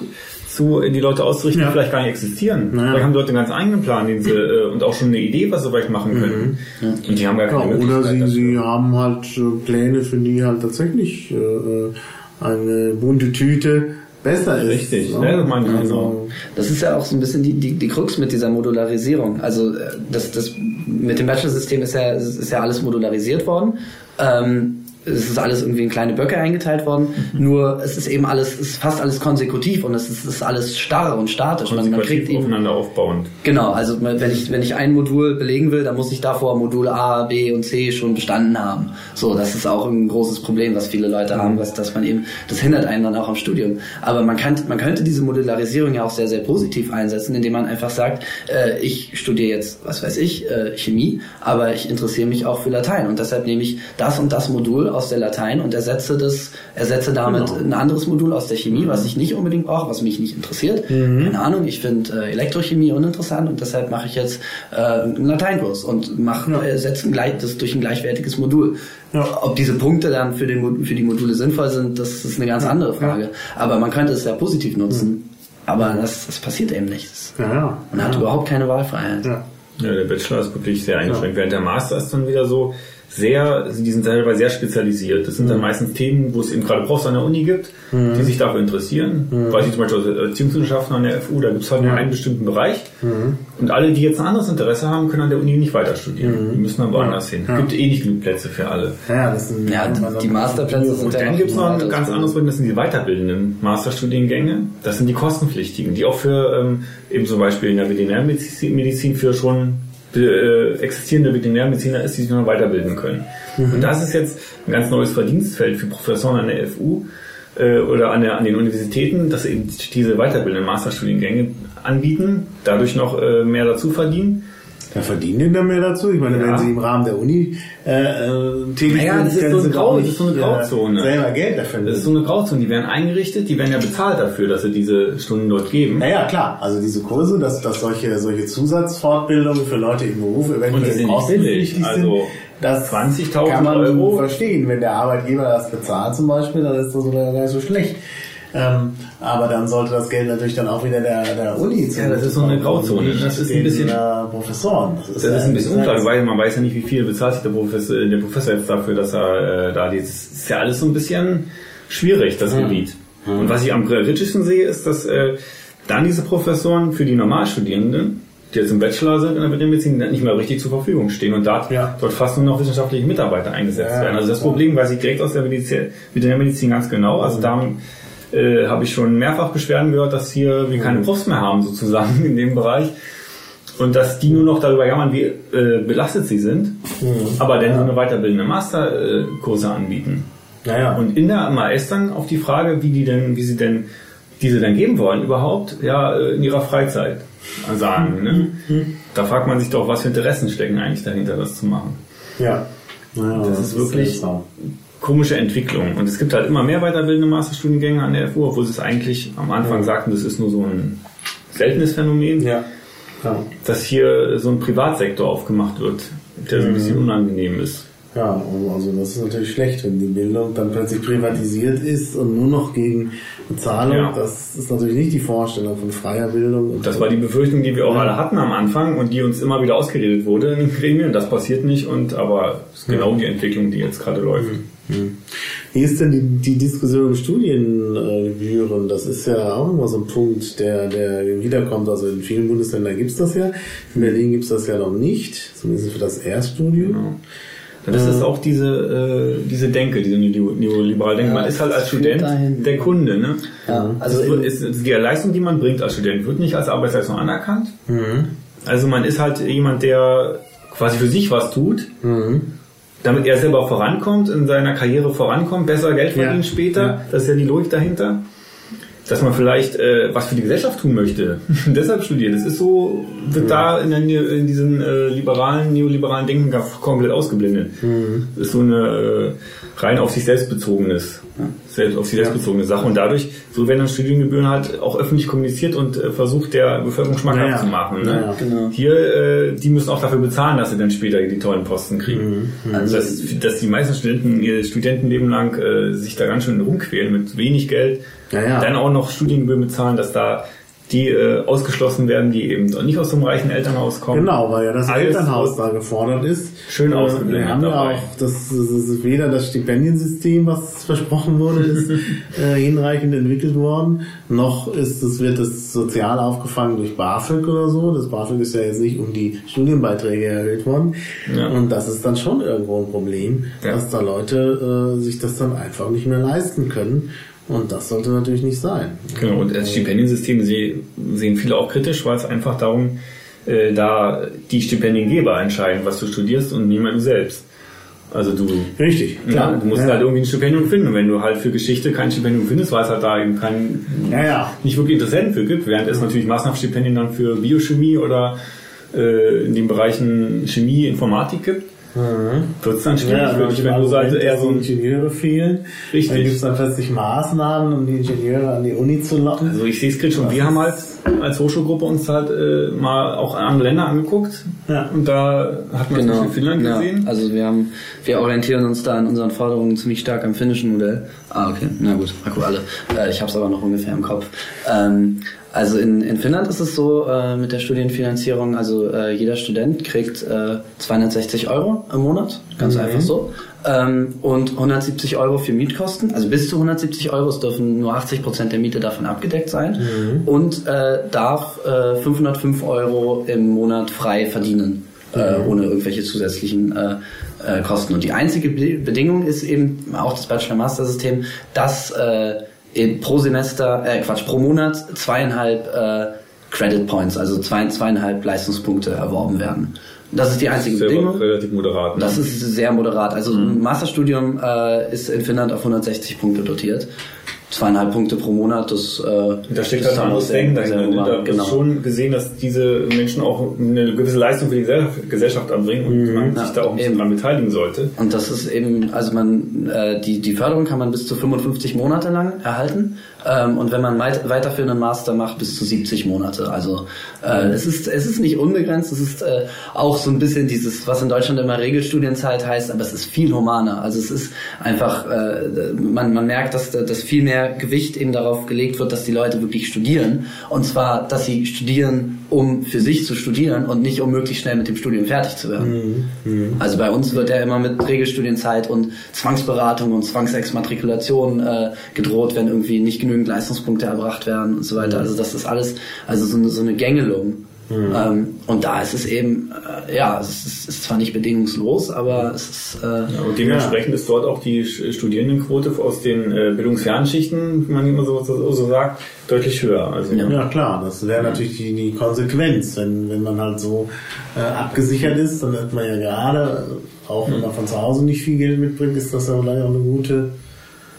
zu die Leute auszurichten, Ja. die vielleicht gar nicht existieren. Ja. Vielleicht haben die Leute einen ganz eigenen Plan den sie, äh, und auch schon eine Idee, was sie vielleicht machen können. Und die haben gar ja, keine oder Möglichkeit sie, sie haben halt äh, Pläne, für die halt tatsächlich äh, äh, eine bunte Tüte besser ist. Richtig, ne? ja, das meine ich also, genau. Das ist ja auch so ein bisschen die, die, die Krux mit dieser Modularisierung. Also äh, das, das mit dem Bachelor-System ist ja, ist ja alles modularisiert worden. Ähm, es ist alles irgendwie in kleine Böcke eingeteilt worden. Mhm. Nur es ist eben alles, es ist fast alles konsekutiv und es ist, es ist alles starr und statisch. Man, man kriegt eben aufeinander aufbauend. Genau, also wenn ich, wenn ich ein Modul belegen will, dann muss ich davor Modul A, B und C schon bestanden haben. So, das ist auch ein großes Problem, was viele Leute haben, was, dass man eben, das hindert einen dann auch am Studium. Aber man kann, man könnte diese Modularisierung ja auch sehr, sehr positiv einsetzen, indem man einfach sagt, äh, ich studiere jetzt, was weiß ich, äh, Chemie, aber ich interessiere mich auch für Latein und deshalb nehme ich das und das Modul aus der Latein und ersetze das, ersetze damit Genau. ein anderes Modul aus der Chemie, was ich nicht unbedingt brauche, was mich nicht interessiert. Keine Ahnung, ich finde äh, Elektrochemie uninteressant und deshalb mache ich jetzt äh, einen Lateinkurs und mache Ja. äh, setze ein gleich, das durch ein gleichwertiges Modul. Ja. Ob diese Punkte dann für, den, für die Module sinnvoll sind, das ist eine ganz andere Frage. Aber man könnte es ja positiv nutzen. Aber das, das passiert eben nicht. Das- ja, ja. Man hat ja. überhaupt keine Wahlfreiheit. Ja. Ja, der Bachelor ist wirklich sehr eingeschränkt. Während der Master ist dann wieder so sehr, die sind selber sehr spezialisiert. Das sind Mhm. dann meistens Themen, wo es eben gerade Profs an der Uni gibt, die sich dafür interessieren. Weiß ich zum Beispiel aus Erziehungswissenschaften an der FU, da gibt es halt nur einen bestimmten Bereich. Mhm. Und alle, die jetzt ein anderes Interesse haben, können an der Uni nicht weiter studieren. Die müssen dann woanders hin. Es gibt eh nicht genug Plätze für alle. Ja, das sind, Ja, die- die Masterplätze sind Und dann gibt es noch ein ganz anderes Problem, das sind die weiterbildenden Masterstudiengänge. Das sind die kostenpflichtigen, die auch für ähm, eben zum Beispiel in der Veterinärmedizin Medizin für schon existierende Veterinärmediziner ist, die sich noch weiterbilden können. Und das ist jetzt ein ganz neues Verdienstfeld für Professoren an der FU äh, oder an, der, an den Universitäten, dass sie eben diese weiterbildenden Masterstudiengänge anbieten, dadurch noch äh, mehr dazu verdienen. Da verdienen die dann mehr dazu. Ich meine, Ja. wenn sie im Rahmen der Uni äh, äh, tätig Naja, das ist so eine Grau- das ist so eine Grauzone. Selber Geld dafür Das ist so eine Grauzone, die werden eingerichtet, die werden ja bezahlt dafür, dass sie diese Stunden dort geben. Naja, klar. Also diese Kurse, dass, dass solche, solche Zusatzfortbildungen für Leute im Beruf eventuell sind kostenpflichtig billig. Also sind, das 20.000 kann man Euro. verstehen. Wenn der Arbeitgeber das bezahlt zum Beispiel, dann ist das sogar gar nicht so schlecht. Ähm, aber dann sollte das Geld natürlich dann auch wieder der, der Uni Ja, das ist so eine Grauzone. Das ist ein den, bisschen- äh, Professoren. Das ist ein bisschen unklar, weil man weiß ja nicht, wie viel bezahlt sich der Professor, der Professor jetzt dafür, dass er äh, da. Das ist ja alles so ein bisschen schwierig, das Gebiet. Und was ich am kritischsten sehe, ist, dass äh, dann diese Professoren für die Normalstudierenden, die jetzt im Bachelor sind in der Veterinärmedizin, nicht mehr richtig zur Verfügung stehen und dort, Ja. dort fast nur noch wissenschaftliche Mitarbeiter eingesetzt Ja, werden. Also das. Problem weiß ich direkt aus der Medizin, Veterinärmedizin ganz genau. Also da äh, habe ich schon mehrfach Beschwerden gehört, dass hier wir keine Profs mehr haben sozusagen in dem Bereich. Und dass die nur noch darüber jammern, wie äh, belastet sie sind, aber dann so eine weiterbildende Masterkurse anbieten. Naja. Und in der MAS dann auf die Frage, wie die denn, wie sie denn diese dann geben wollen überhaupt, ja, äh, in ihrer Freizeit sagen. Ne? Da fragt man sich doch, was für Interessen stecken eigentlich dahinter, das zu machen. ja. Naja, Das ist wirklich- seltsam. Komische Entwicklung. Und es gibt halt immer mehr weiterbildende Masterstudiengänge an der FU, obwohl sie es eigentlich am Anfang sagten, das ist nur so ein seltenes Phänomen, Ja. Ja. dass hier so ein Privatsektor aufgemacht wird, der so ein bisschen unangenehm ist. Ja, also das ist natürlich schlecht, wenn die Bildung dann plötzlich privatisiert ist und nur noch gegen Bezahlung. Ja. Das ist natürlich nicht die Vorstellung von freier Bildung. Und Das war die Befürchtung, die wir auch alle hatten am Anfang und die uns immer wieder ausgeredet wurde in den Gremien. Das passiert nicht und aber es ist genau die Entwicklung, die jetzt gerade läuft. Wie ist denn die, die Diskussion um Studiengebühren? Das ist ja auch immer so ein Punkt, der, der wiederkommt. Also in vielen Bundesländern gibt's das ja. In Berlin gibt's das ja noch nicht, zumindest für das Erststudium. Das ist auch diese, äh, diese Denke, diese neo- neoliberale Denke. Ja, man ist halt als Student dahin. der Kunde. Ne? Ja, also Also ist, ist die Leistung, die man bringt als Student, wird nicht als Arbeitsleistung anerkannt. Also man ist halt jemand, der quasi für sich was tut, damit er selber vorankommt, in seiner Karriere vorankommt, besser Geld Ja. verdient später. Ja. Das ist ja die Logik dahinter. Dass man vielleicht äh, was für die Gesellschaft tun möchte. Deshalb studiert. Das ist so, wird da in, der, in diesen äh, liberalen, neoliberalen Denken komplett ausgeblendet. Das ist so eine äh, rein auf sich selbst bezogenes, selbst auf sich selbst bezogene Sache. Und dadurch, so werden dann Studiengebühren halt auch öffentlich kommuniziert und äh, versucht der Bevölkerung schmackhaft Ja, ja. zu machen. Ne? Ja, ja. Genau. Hier, äh, die müssen auch dafür bezahlen, dass sie dann später die tollen Posten kriegen. Also dass, dass die meisten Studenten ihr Studentenleben lang äh, sich da ganz schön rumquälen mit wenig Geld, Ja, ja. dann auch noch Studiengebühren bezahlen, dass da die äh, ausgeschlossen werden, die eben nicht aus so einem reichen Elternhaus kommen. Genau, weil ja das Alles Elternhaus aus- da gefordert ist. Schön ausgeblendet Wir haben ja auch, das, das ist weder das Stipendiensystem, was versprochen wurde, ist äh, hinreichend entwickelt worden, noch ist es, wird es sozial aufgefangen durch BAföG oder so. Das BAföG ist ja jetzt nicht um die Studienbeiträge erhöht worden. Ja. Und das ist dann schon irgendwo ein Problem, Ja. dass da Leute äh, sich das dann einfach nicht mehr leisten können. Und das sollte natürlich nicht sein. Genau, und das Stipendiensystem sehen viele auch kritisch, weil es einfach darum, äh, da die Stipendiengeber entscheiden, was du studierst und niemand du selbst. Also du, Richtig, ja, du musst ja. halt irgendwie ein Stipendium finden. Und wenn du halt für Geschichte kein Stipendium findest, weil es halt da eben kein, Ja, nicht wirklich Interessenten für gibt, während es natürlich Massenhaftstipendien dann für Biochemie oder äh, in den Bereichen Chemie, Informatik gibt, wird es dann schwierig Ja, wenn du halt eher so Ingenieure fehlen. Richtig. Dann gibt es dann plötzlich Maßnahmen, um die Ingenieure an die Uni zu locken. Also ich sehe es kritisch und wir haben halt als Hochschulgruppe uns halt äh, mal auch andere Länder angeguckt Ja. und da hat man zum Genau. Beispiel Finnland ja. gesehen. Also wir haben, wir orientieren uns da in unseren Forderungen ziemlich stark am finnischen Modell. Ah, okay. Na gut, akku alle. Äh, ich habe es aber noch ungefähr im Kopf. Ähm, also in, in Finnland ist es so äh, mit der Studienfinanzierung, also äh, jeder Student kriegt äh, 260 Euro im Monat, ganz einfach so. Ähm, und 170 Euro für Mietkosten, also bis zu 170 Euro, es dürfen nur 80 Prozent der Miete davon abgedeckt sein und äh, darf äh, 505 Euro im Monat frei verdienen äh, ohne irgendwelche zusätzlichen äh, äh, Kosten. Und die einzige Be Bedingung ist eben auch das Bachelor-Master-System, dass äh, pro Semester, äh, Quatsch, pro Monat zweieinhalb äh, Credit Points, also zwei, zweieinhalb Leistungspunkte erworben werden. Das ist die einzige Selber Bedingung. relativ moderat. Ne? Das ist sehr moderat. Also ein Masterstudium äh, ist in Finnland auf 160 Punkte dotiert. Zweieinhalb Punkte pro Monat, das, äh, da steckt das halt ein anderes Denken dahinter. Ne? Da genau. ist schon gesehen, dass diese Menschen auch eine gewisse Leistung für die Gesellschaft- Gesellschaft anbringen und man Ja, sich da auch ein bisschen eben. dran beteiligen sollte. Und das ist eben, also man, äh, die, die Förderung kann man bis zu 55 Monate lang erhalten. Ähm, und wenn man weit, weiterführenden Master macht, bis zu 70 Monate. Also äh, es, ist, es ist nicht unbegrenzt, es ist äh, auch so ein bisschen dieses, was in Deutschland immer Regelstudienzeit heißt, aber es ist viel humaner. Also es ist einfach, äh, man, man merkt, dass, dass viel mehr Gewicht eben darauf gelegt wird, dass die Leute wirklich studieren. Und zwar, dass sie studieren, um für sich zu studieren und nicht um möglichst schnell mit dem Studium fertig zu werden. Also bei uns wird ja immer mit Regelstudienzeit und Zwangsberatung und Zwangsexmatrikulation äh, gedroht, wenn irgendwie nicht genügend Leistungspunkte erbracht werden und so weiter. Also das ist alles, also so eine, so eine Gängelung. Ähm, und da ist es eben, äh, ja, es ist, ist zwar nicht bedingungslos, aber es ist, äh, Ja, und dementsprechend ist dort auch die Studierendenquote aus den äh, bildungsfernen Schichten, wie man immer so, so, so sagt, deutlich höher. Also Ja. Ja klar, das wäre natürlich die, die Konsequenz, wenn, wenn man halt so äh, abgesichert ist, dann hat man ja gerade, äh, auch wenn man von zu Hause nicht viel Geld mitbringt, ist das ja vielleicht auch eine gute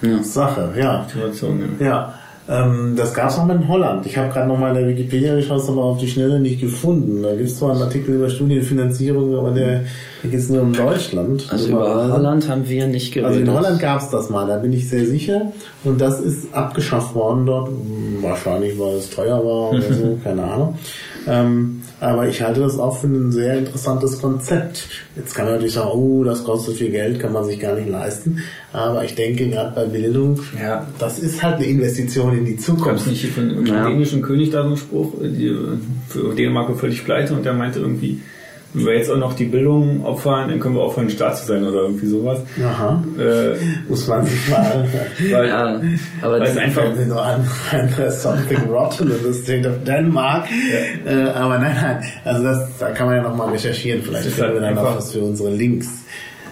Ja. Sache, ja. Situation, ja. Ähm, das gab es noch mal in Holland. Ich habe gerade noch mal in der Wikipedia geschaut, aber auf die Schnelle nicht gefunden. Da gibt es zwar einen Artikel über Studienfinanzierung, aber der, der geht nur um Deutschland. Also über Holland haben wir nicht geredet. Also in Holland gab es das mal, da bin ich sehr sicher. Und das ist abgeschafft worden dort. Wahrscheinlich, weil es teuer war oder so, keine Ahnung. Ähm, aber ich halte das auch für ein sehr interessantes Konzept. Jetzt kann man natürlich sagen, oh, das kostet viel Geld, kann man sich gar nicht leisten. Aber ich denke, gerade bei Bildung, Ja. das ist halt eine Investition in die Gab es Zukunft. nicht von irgendeinem Ja. dänischen König da so einen Spruch, die, für Dänemark war völlig pleite und der meinte irgendwie, wenn wir jetzt auch noch die Bildung opfern, dann können wir aufhören, Staat zu sein oder irgendwie sowas. Aha. Äh, Muss man sich mal weil, ja, aber weil es das, einfach Fällt mir nur an, an Something Rotten in the State of Denmark. Äh, aber nein, nein, also das, da kann man ja nochmal recherchieren. Vielleicht Das ist finden wir halt dann noch einfach- was für unsere Links.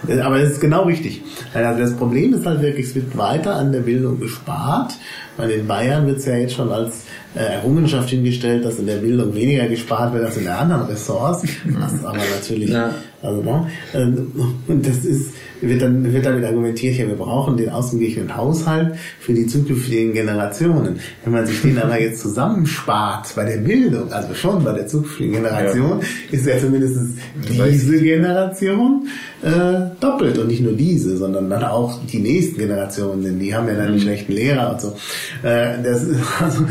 Äh, Aber es ist genau richtig. Also das Problem ist halt wirklich, es wird weiter an der Bildung gespart. Weil in Bayern wird es ja jetzt schon als äh, Errungenschaft hingestellt, dass in der Bildung weniger gespart wird als in der anderen Ressorts. Was aber natürlich, Ja. also, ne? Ähm, Und das ist, wird dann, wird damit argumentiert, ja, wir brauchen den ausgeglichenen Haushalt für die zukünftigen Generationen. Wenn man sich den aber jetzt zusammenspart bei der Bildung, also schon bei der zukünftigen Generation, ist ja zumindest diese Generation äh, doppelt und nicht nur diese, sondern dann auch die nächsten Generationen, denn die haben ja dann die schlechten Lehrer und so. Äh, das ist also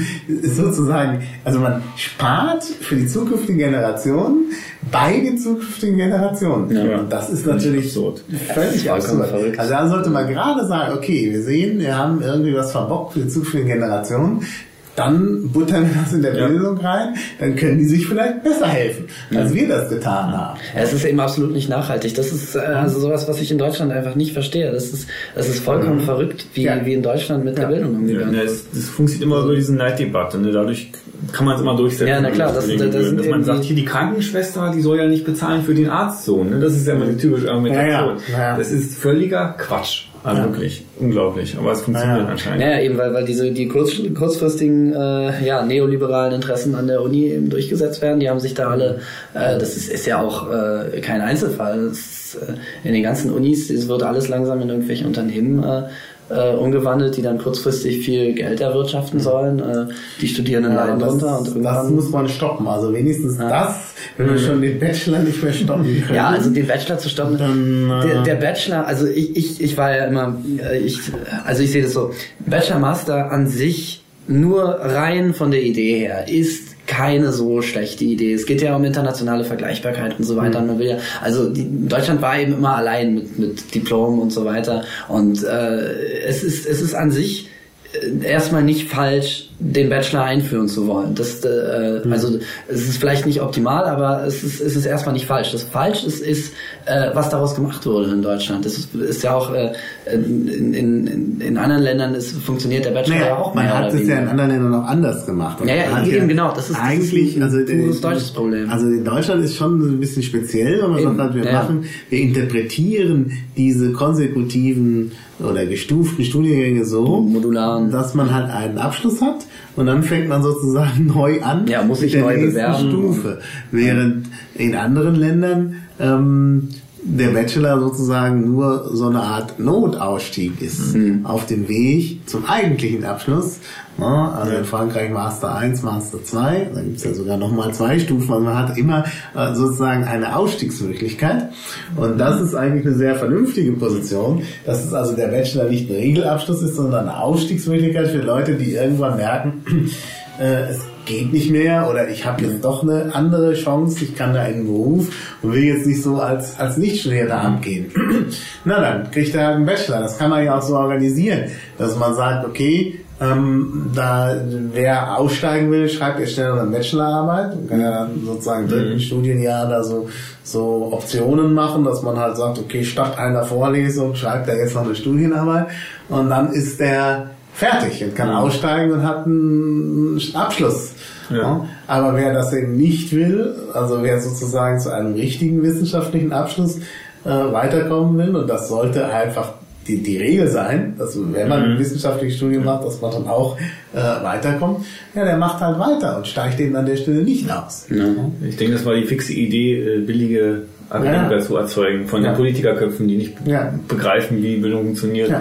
ist sozusagen, also man spart für die zukünftigen Generationen bei den zukünftigen Generationen. Ja. Und das ist natürlich absurd. völlig vollkommen absurd. verrückt. Also da sollte man gerade sagen, okay, wir sehen, wir haben irgendwie was verbockt für die zukünftigen Generationen. Dann buttern wir das in der Ja. Bildung rein, dann können die sich vielleicht besser helfen, als wir das getan haben. Es ist eben absolut nicht nachhaltig. Das ist äh, also sowas, was ich in Deutschland einfach nicht verstehe. Das ist, das ist vollkommen verrückt, wie, Ja. wie in Deutschland mit der. Bildung ja, umgegangen wird. es, das funktioniert immer über diese Neiddebatte. Ne? Dadurch kann man es immer durchsetzen. Ja, na klar, das- dass, das sind dass man sagt, die- hier die Krankenschwester, die soll ja nicht bezahlen für den Arztsohn. Ne? Das ist ja immer die typische Argumentation. Ja, ja. Das ist völliger Quatsch. Also Ja. wirklich unglaublich. Aber es funktioniert Ja, ja. anscheinend. Ja, ja, eben, weil, weil diese die kurz, kurzfristigen äh, ja, neoliberalen Interessen an der Uni eben durchgesetzt werden. Die haben sich da alle, äh, das ist, ist ja auch äh, kein Einzelfall. Das ist, äh, in den ganzen Unis es wird alles langsam in irgendwelche Unternehmen äh, äh, umgewandelt, die dann kurzfristig viel Geld erwirtschaften sollen. Äh, die Studierenden Ja, leiden das, drunter und das irgendwann. muss man stoppen. Also wenigstens das, wenn wir schon den Bachelor nicht mehr stoppen können. Ja, also den Bachelor zu stoppen. Dann, äh, der, der Bachelor, also ich, ich, ich war ja immer, äh, ich, also ich sehe das so, Bachelor Master an sich nur rein von der Idee her ist keine so schlechte Idee. Es geht ja um internationale Vergleichbarkeit und so weiter. Und man will ja, also die, Deutschland war eben immer allein mit, mit Diplom und so weiter. Und äh, es ist es ist an sich äh, erstmal nicht falsch, den Bachelor einführen zu wollen. Das, äh, also es ist vielleicht nicht optimal, aber es ist, es ist erstmal nicht falsch. Das falsch ist, ist äh, was daraus gemacht wurde in Deutschland. Das ist, ist ja auch äh, in, in, in, anderen Ländern ist, funktioniert der Bachelor Naja, ja auch man mehr hat es ja in anderen Ländern noch anders gemacht. Ja, ja, man eben genau, das ist- das eigentlich ist ein also äh, deutsches Problem. Also in Deutschland ist schon ein bisschen speziell, wenn man Eben, sagt, wir ja. machen, wir interpretieren diese konsekutiven oder gestuften Studiengänge so, Modularen. dass man halt einen Abschluss hat und dann fängt man sozusagen neu an Ja, muss der neu nächsten bewerben. Stufe. Während in anderen Ländern ähm, der Bachelor sozusagen nur so eine Art Notausstieg ist Mhm. auf dem Weg zum eigentlichen Abschluss. Ja, also in Frankreich Master 1, Master 2, da gibt's ja sogar nochmal zwei Stufen. Also man hat immer äh, sozusagen eine Ausstiegsmöglichkeit. Und das ist eigentlich eine sehr vernünftige Position, dass es also der Bachelor nicht ein Regelabschluss ist, sondern eine Ausstiegsmöglichkeit für Leute, die irgendwann merken, äh, es geht nicht mehr oder ich habe jetzt doch eine andere Chance, ich kann da in den Beruf und will jetzt nicht so als, als Nichtstudierender abgehen. Na dann kriegt er halt einen Bachelor. Das kann man ja auch so organisieren, dass man sagt, okay, ähm, da wer aussteigen will, schreibt er schnell eine Bachelorarbeit und kann ja dann sozusagen im dritten Studienjahr da so, so Optionen machen, dass man halt sagt, okay, statt einer Vorlesung schreibt er jetzt noch eine Studienarbeit und dann ist der fertig und kann aussteigen und hat einen Abschluss. Ja. Ja. Aber wer das eben nicht will, also wer sozusagen zu einem richtigen wissenschaftlichen Abschluss äh, weiterkommen will, und das sollte einfach die, die Regel sein, dass wenn man ein wissenschaftliches Studium macht, dass man dann auch äh, weiterkommt, ja, der macht halt weiter und steigt eben an der Stelle nicht aus. Ich denke, das war die fixe Idee, äh, billige Akademiker Ja. zu erzeugen von Ja. den Politikerköpfen, die nicht Ja. begreifen, wie Bildung funktioniert.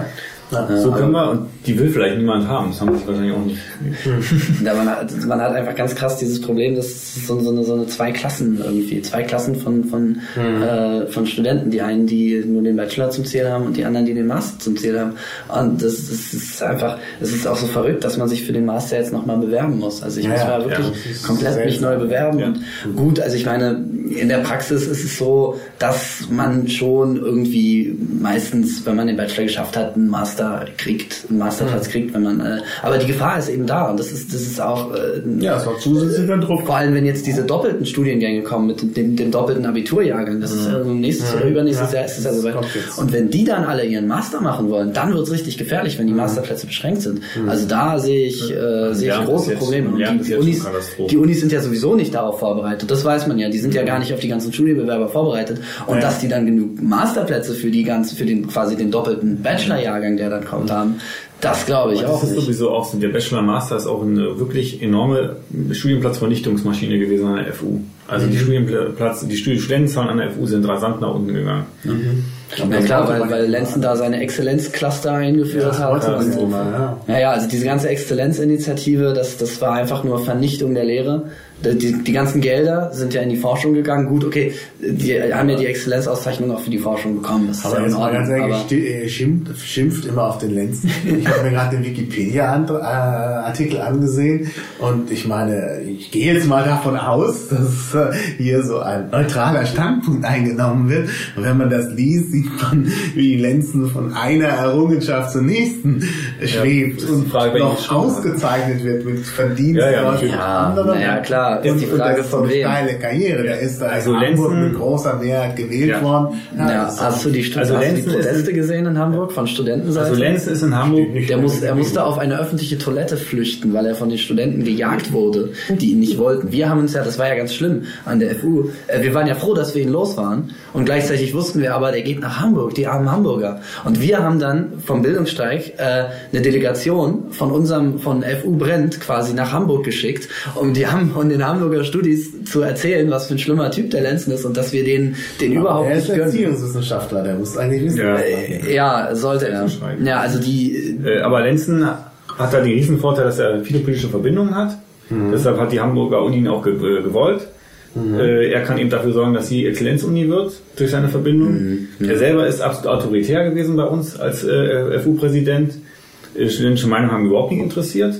Ja. So können wir, und die will vielleicht niemand haben, das haben sie wahrscheinlich auch nicht. ja, man, hat, man hat einfach ganz krass dieses Problem, dass es so, so, eine, so eine zwei Klassen irgendwie, zwei Klassen von, von, mhm. äh, von Studenten, die einen, die nur den Bachelor zum Ziel haben und die anderen, die den Master zum Ziel haben. Und das, das ist einfach, es ist auch so verrückt, dass man sich für den Master jetzt nochmal bewerben muss. Also ich ja, muss mal wirklich ja, komplett mich neu bewerben. Und gut, also ich meine, in der Praxis ist es so, dass man schon irgendwie meistens, wenn man den Bachelor geschafft hat, einen Master kriegt, einen Masterplatz mhm. kriegt, wenn man. Äh, aber die Gefahr ist eben da und das ist, das ist auch. Äh, ja, es war zusätzlicher Druck. Vor allem, wenn jetzt diese doppelten Studiengänge kommen mit dem, dem doppelten Abiturjahrgang, das mhm. ist ja also nächstes mhm. oder übernächstes ja, Jahr ist es ja soweit. Und wenn die dann alle ihren Master machen wollen, dann wird es richtig gefährlich, wenn die mhm. Masterplätze beschränkt sind. Mhm. Also da sehe ich, äh, sehe ich große Probleme. Und die, Unis, die Unis sind ja sowieso nicht darauf vorbereitet. Das weiß man ja. Die sind ja gar nicht auf die ganzen Studienbewerber vorbereitet. Und ja. dass die dann genug Masterplätze für die ganze, für den quasi den doppelten Bachelorjahrgang, der dann kommt, haben, das glaube ich das auch. Das ist nicht. sowieso auch so. Der Bachelor Master ist auch eine wirklich enorme Studienplatzvernichtungsmaschine gewesen an der FU. Also mhm. die Studienplatz, die Studentenzahlen an der FU sind rasant nach unten gegangen. Mhm. Ja klar, weil, weil Lenzen da seine Exzellenzcluster eingeführt ja, hat. Und, ja. ja, also diese ganze Exzellenzinitiative, das, das war einfach nur Vernichtung der Lehre. Die, die ganzen Gelder sind ja in die Forschung gegangen. Gut, okay, die haben ja die Exzellenzauszeichnung auch für die Forschung bekommen. Das aber ist ja ganz ehrlich, schimpft, schimpft immer auf den Lenzen. Ich habe mir gerade den Wikipedia-Artikel angesehen und ich meine, ich gehe jetzt mal davon aus, dass äh, hier so ein neutraler Standpunkt eingenommen wird. Und wenn man das liest, sieht man, wie Lenzen von einer Errungenschaft zur nächsten schwebt ja, und Frage, noch ausgezeichnet wird mit Verdienst ja, ja, ja, anderen. Ja, klar ist und, die Frage von wem. steile Karriere. Der ist da also in Hamburg Lenzen, mit großer Mehrheit gewählt ja. worden. Ja, ja hast du die, Stud also hast du die Proteste gesehen in Hamburg von Studentenseite? Also Lenzen ist in Hamburg. Der muss, er musste auf eine öffentliche Toilette flüchten, weil er von den Studenten gejagt wurde, die ihn nicht wollten. Wir haben uns ja, das war ja ganz schlimm an der FU. Äh, wir waren ja froh, dass wir ihn los waren. Und gleichzeitig wussten wir aber, der geht nach Hamburg, die armen Hamburger. Und wir haben dann vom Bildungsstreik äh, eine Delegation von unserem, von FU Brennt quasi nach Hamburg geschickt. Und die haben von den Hamburger Studis zu erzählen, was für ein schlimmer Typ der Lenzen ist und dass wir den, den ja, überhaupt nicht gönnen. Er ist Erziehungswissenschaftler, der muss eigentlich wissen. Ja, äh, ja sollte er. Ja, also die. Äh, aber Lenzen hat da den Riesenvorteil, dass er viele politische Verbindungen hat. Mhm. Deshalb hat die Hamburger Uni ihn auch ge äh, gewollt. Mhm. Er kann eben dafür sorgen, dass sie Exzellenzuni wird durch seine Verbindung. Mhm. Er selber ist absolut autoritär gewesen bei uns als äh, FU-Präsident. Studentische Meinung haben überhaupt nicht interessiert.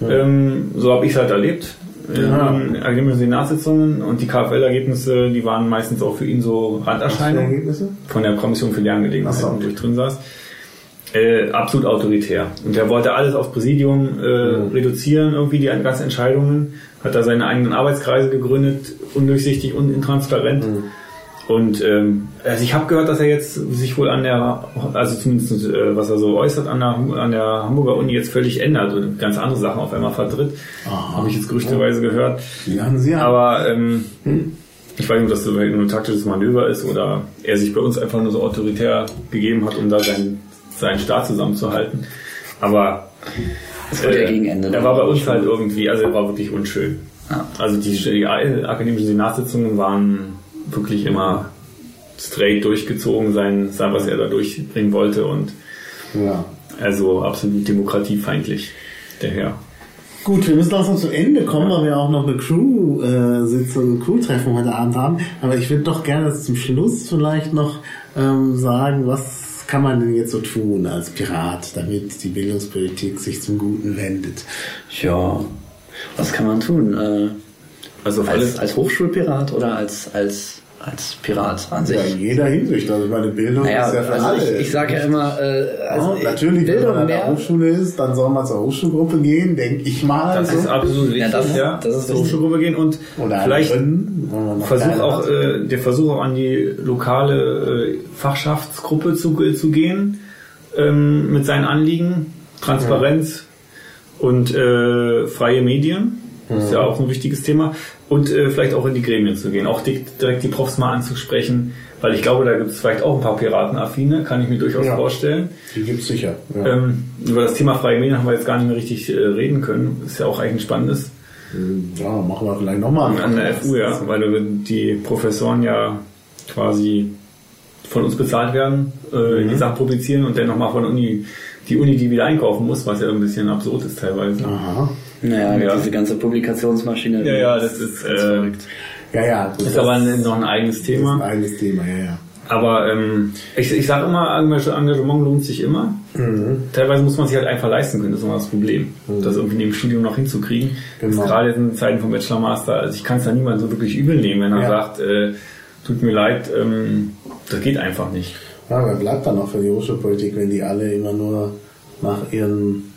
Mhm. Ähm, so habe ich es halt erlebt ja. in akademischen Senatssitzungen und die KfL-Ergebnisse, die waren meistens auch für ihn so Randerscheinungen von der Kommission für Lerngelegenheiten, so. wo ich drin saß. Äh, absolut autoritär. Und er wollte alles aufs Präsidium äh, mhm. reduzieren, irgendwie die ganzen Entscheidungen, hat da seine eigenen Arbeitskreise gegründet, undurchsichtig und intransparent. Mhm. Und ähm, also ich habe gehört, dass er jetzt sich wohl an der, also zumindest äh, was er so äußert, an der, an der Hamburger Uni jetzt völlig ändert und ganz andere Sachen auf einmal vertritt. Habe ich jetzt gerüchteweise gehört. Ja, Sie Aber ähm, hm? ich weiß nicht, ob das so ein taktisches Manöver ist oder er sich bei uns einfach nur so autoritär gegeben hat, um da seinen, seinen Staat zusammenzuhalten. Aber äh, er war bei uns halt irgendwie, also er war wirklich unschön. Ja. Also die, die akademischen Senatssitzungen waren wirklich immer straight durchgezogen sein, sein was er da durchbringen wollte und ja. also absolut demokratiefeindlich, der Herr. Gut, wir müssen langsam zum Ende kommen, weil wir auch noch eine Crew-Sitzung, äh, Crew-Treffen heute Abend haben. Aber ich würde doch gerne zum Schluss vielleicht noch ähm, sagen, was kann man denn jetzt so tun als Pirat, damit die Bildungspolitik sich zum Guten wendet? Ja, was kann man tun? Äh, also als, als Hochschulpirat oder als, als als Pirat an sich. Ja, in jeder Hinsicht. Also meine Bildung naja, ist ja für also alle. Ich, ich sage ja immer, äh, also ja, natürlich, Bildung wenn man an der Hochschule ist, dann soll man zur Hochschulgruppe gehen, denke ich mal. Das so. ist absolut wichtig, ja, das, ja, das ist zur Hochschulgruppe gehen und Oder vielleicht Versuch auch, äh, der Versuch auch an die lokale äh, Fachschaftsgruppe zu, äh, zu gehen ähm, mit seinen Anliegen, Transparenz ja. und äh, freie Medien. Das ist ja auch ein wichtiges Thema und äh, vielleicht auch in die Gremien zu gehen, auch die, direkt die Profs mal anzusprechen, weil ich glaube, da gibt es vielleicht auch ein paar Piratenaffine, kann ich mir durchaus ja, vorstellen. Die gibt es sicher. Ja. Ähm, über das Thema freie Medien haben wir jetzt gar nicht mehr richtig äh, reden können. Ist ja auch eigentlich ein spannendes. Ja, machen wir vielleicht nochmal. An der FU, ja, weil die Professoren ja quasi von uns bezahlt werden, äh, die Sachen publizieren und dann nochmal von der Uni, die Uni die wieder einkaufen muss, was ja ein bisschen absurd ist teilweise. Aha. Naja, Ja. diese ganze Publikationsmaschine. Ja, ja, das ist, äh, verrückt. Ja, ja. gut, ist das aber ein, noch ein eigenes ist Thema. ein eigenes Thema, ja, ja. Aber ähm, ich, ich sage immer, Engag- Engagement lohnt sich immer. Mhm. Teilweise muss man sich halt einfach leisten können, das ist immer das Problem. Das irgendwie neben dem Studium noch hinzukriegen. Genau. Jetzt Gerade in Zeiten vom Bachelor Master, also ich kann es da niemand so wirklich übel nehmen, wenn er Ja. sagt, äh, tut mir leid, ähm, das geht einfach nicht. Ja, wer bleibt dann noch für die Hochschulpolitik, wenn die alle immer nur nach ihren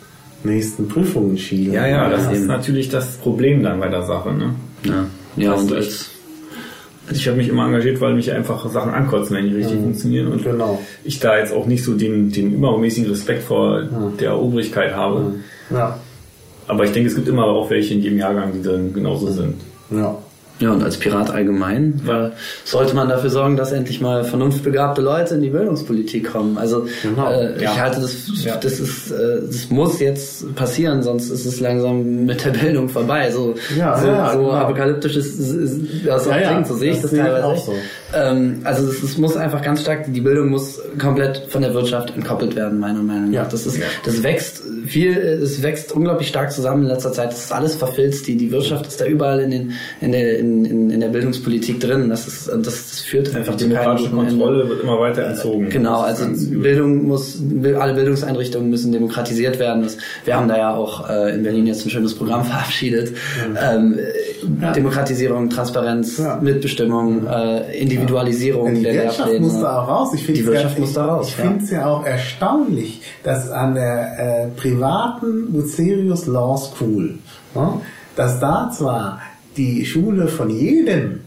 nächsten Prüfungen schielen? Ja, ja, das ist eben. natürlich das Problem dann bei der Sache. Ne? Ja, ja Das und ist als, Also ich habe mich immer engagiert, weil mich einfach Sachen ankotzen, wenn die richtig funktionieren. Und Genau. ich da jetzt auch nicht so den, den übermäßigen Respekt vor der Obrigkeit habe. Ja. Aber ich denke, es gibt immer auch welche in jedem Jahrgang, die dann genauso sind. Ja. Ja, und als Pirat allgemein weil sollte man dafür sorgen, dass endlich mal vernunftbegabte Leute in die Bildungspolitik kommen. Also Genau. äh, Ja. ich halte das, Ja. das ist, äh, das muss jetzt passieren, sonst ist es langsam mit der Bildung vorbei. So, Ja, so, so genau. apokalyptisch ist, ist, ist das auch klingt, so sehe ich das das, teilweise. auch so. Ähm, also es, es muss einfach ganz stark, die Bildung muss komplett von der Wirtschaft entkoppelt werden, meiner Meinung nach. Ja. Das ist, das wächst viel, es wächst unglaublich stark zusammen in letzter Zeit. Das ist alles verfilzt. Die, die Wirtschaft ist da überall in den, in der, in, in, in der Bildungspolitik drin. Das ist, das, das führt einfach Die zu demokratische guten Ende. Kontrolle wird immer weiter entzogen. Genau, also. Bildung muss, alle Bildungseinrichtungen müssen demokratisiert werden. Das, wir haben da ja auch äh, in Berlin jetzt ein schönes Programm verabschiedet. Ähm, äh, Demokratisierung, Transparenz, Ja. Mitbestimmung, äh, Individualisierung Die der Wirtschaft Lehrpläne. muss da auch raus. Ich Die Wirtschaft ja, muss da raus, Ich ja. finde es ja auch erstaunlich, dass an der äh, privaten Bucerius Law School, ja, dass da zwar die Schule von jedem,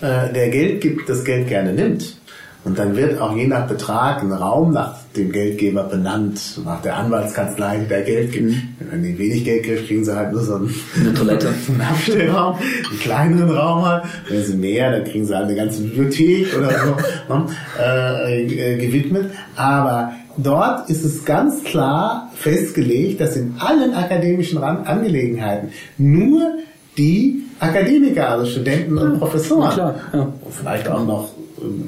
äh, der Geld gibt, das Geld gerne nimmt. Und dann wird auch je nach Betrag ein Raum nach dem Geldgeber benannt, nach der Anwaltskanzlei, die da Geld gibt. Mhm. Wenn die wenig Geld kriegen, kriegen sie halt nur so einen, Eine Toilette. einen Abstellraum, einen kleineren Raum halt. Wenn sie mehr, dann kriegen sie halt eine ganze Bibliothek oder so ne, äh, äh, gewidmet. Aber dort ist es ganz klar festgelegt, dass in allen akademischen Angelegenheiten nur die Akademiker, also Studenten und Professoren, klar, ja. vielleicht auch noch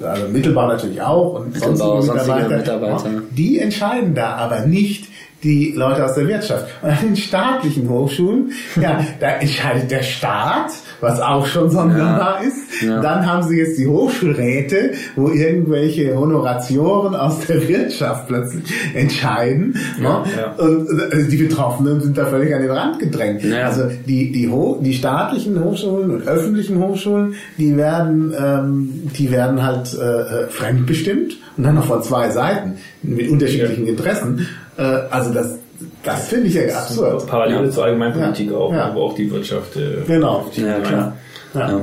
also Mittelbau natürlich auch und sonstige Mitarbeiter, Mitarbeiter. die entscheiden da aber nicht die Leute aus der Wirtschaft. Und an den staatlichen Hochschulen, ja, da entscheidet der Staat, was auch schon sonderbar ist. Ja. Dann haben sie jetzt die Hochschulräte, wo irgendwelche Honoratioren aus der Wirtschaft plötzlich entscheiden. Ja, ne? ja. Und äh, die Betroffenen sind da völlig an den Rand gedrängt. Ja. Also die, die, Ho die staatlichen Hochschulen und öffentlichen Hochschulen, die werden, ähm, die werden halt äh, äh, fremdbestimmt und dann noch von zwei Seiten mit unterschiedlichen Interessen. Äh, also das, das finde ich ja absurd. Parallele Ja. zur Allgemeinpolitik Ja. auch, Ja. wo auch die Wirtschaft. Äh, Genau. Ja, klar. Ja. Ja.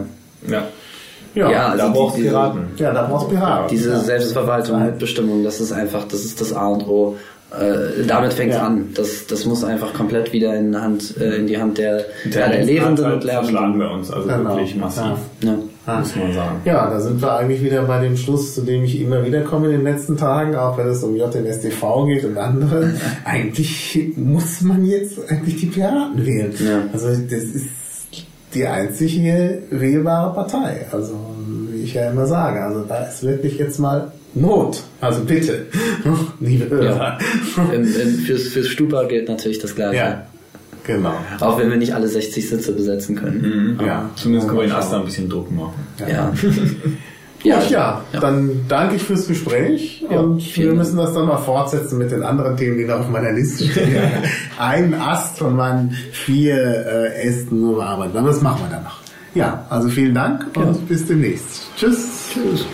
ja. Ja, Ja, also da die- brauchst du diese- Piraten. ja da brauchst du Piraten. Diese ja. Selbstverwaltung, Mitbestimmung, das ist einfach, das ist das A und O. Äh, damit fängt es Ja. an. Das, das muss einfach komplett wieder in, Hand, äh, in die Hand der, der, der Lehrenden Halbzeit und Lernenden. verschlagen wir uns, also Genau. wirklich massiv, Ja. Ja. muss man sagen. Ja, da sind wir eigentlich wieder bei dem Schluss, zu dem ich immer wieder komme in den letzten Tagen, auch wenn es um JNSDV geht und andere. eigentlich muss man jetzt eigentlich die Piraten wählen. Ja. Also das ist die einzige wählbare Partei. Also wie ich ja immer sage, also da ist wirklich jetzt mal Not. Also bitte, liebe Hörer. Im, im, fürs, fürs Stupa gilt natürlich das Gleiche. Ja, genau. Auch wenn wir nicht alle 60 Sitze besetzen können. Ja. Zumindest können wir in Mal Asta ein bisschen Druck machen. Ja. Gut, ja, dann danke ich fürs Gespräch Ja, und wir müssen das dann mal fortsetzen mit den anderen Themen, die noch auf meiner Liste stehen. Einen Ast von meinen vier äh, Ästen nur bearbeiten. Aber das machen wir dann noch. Ja, also vielen Dank und Ja. bis demnächst. Tschüss. Tschüss.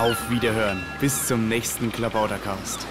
Auf Wiederhören. Bis zum nächsten Klabautercast.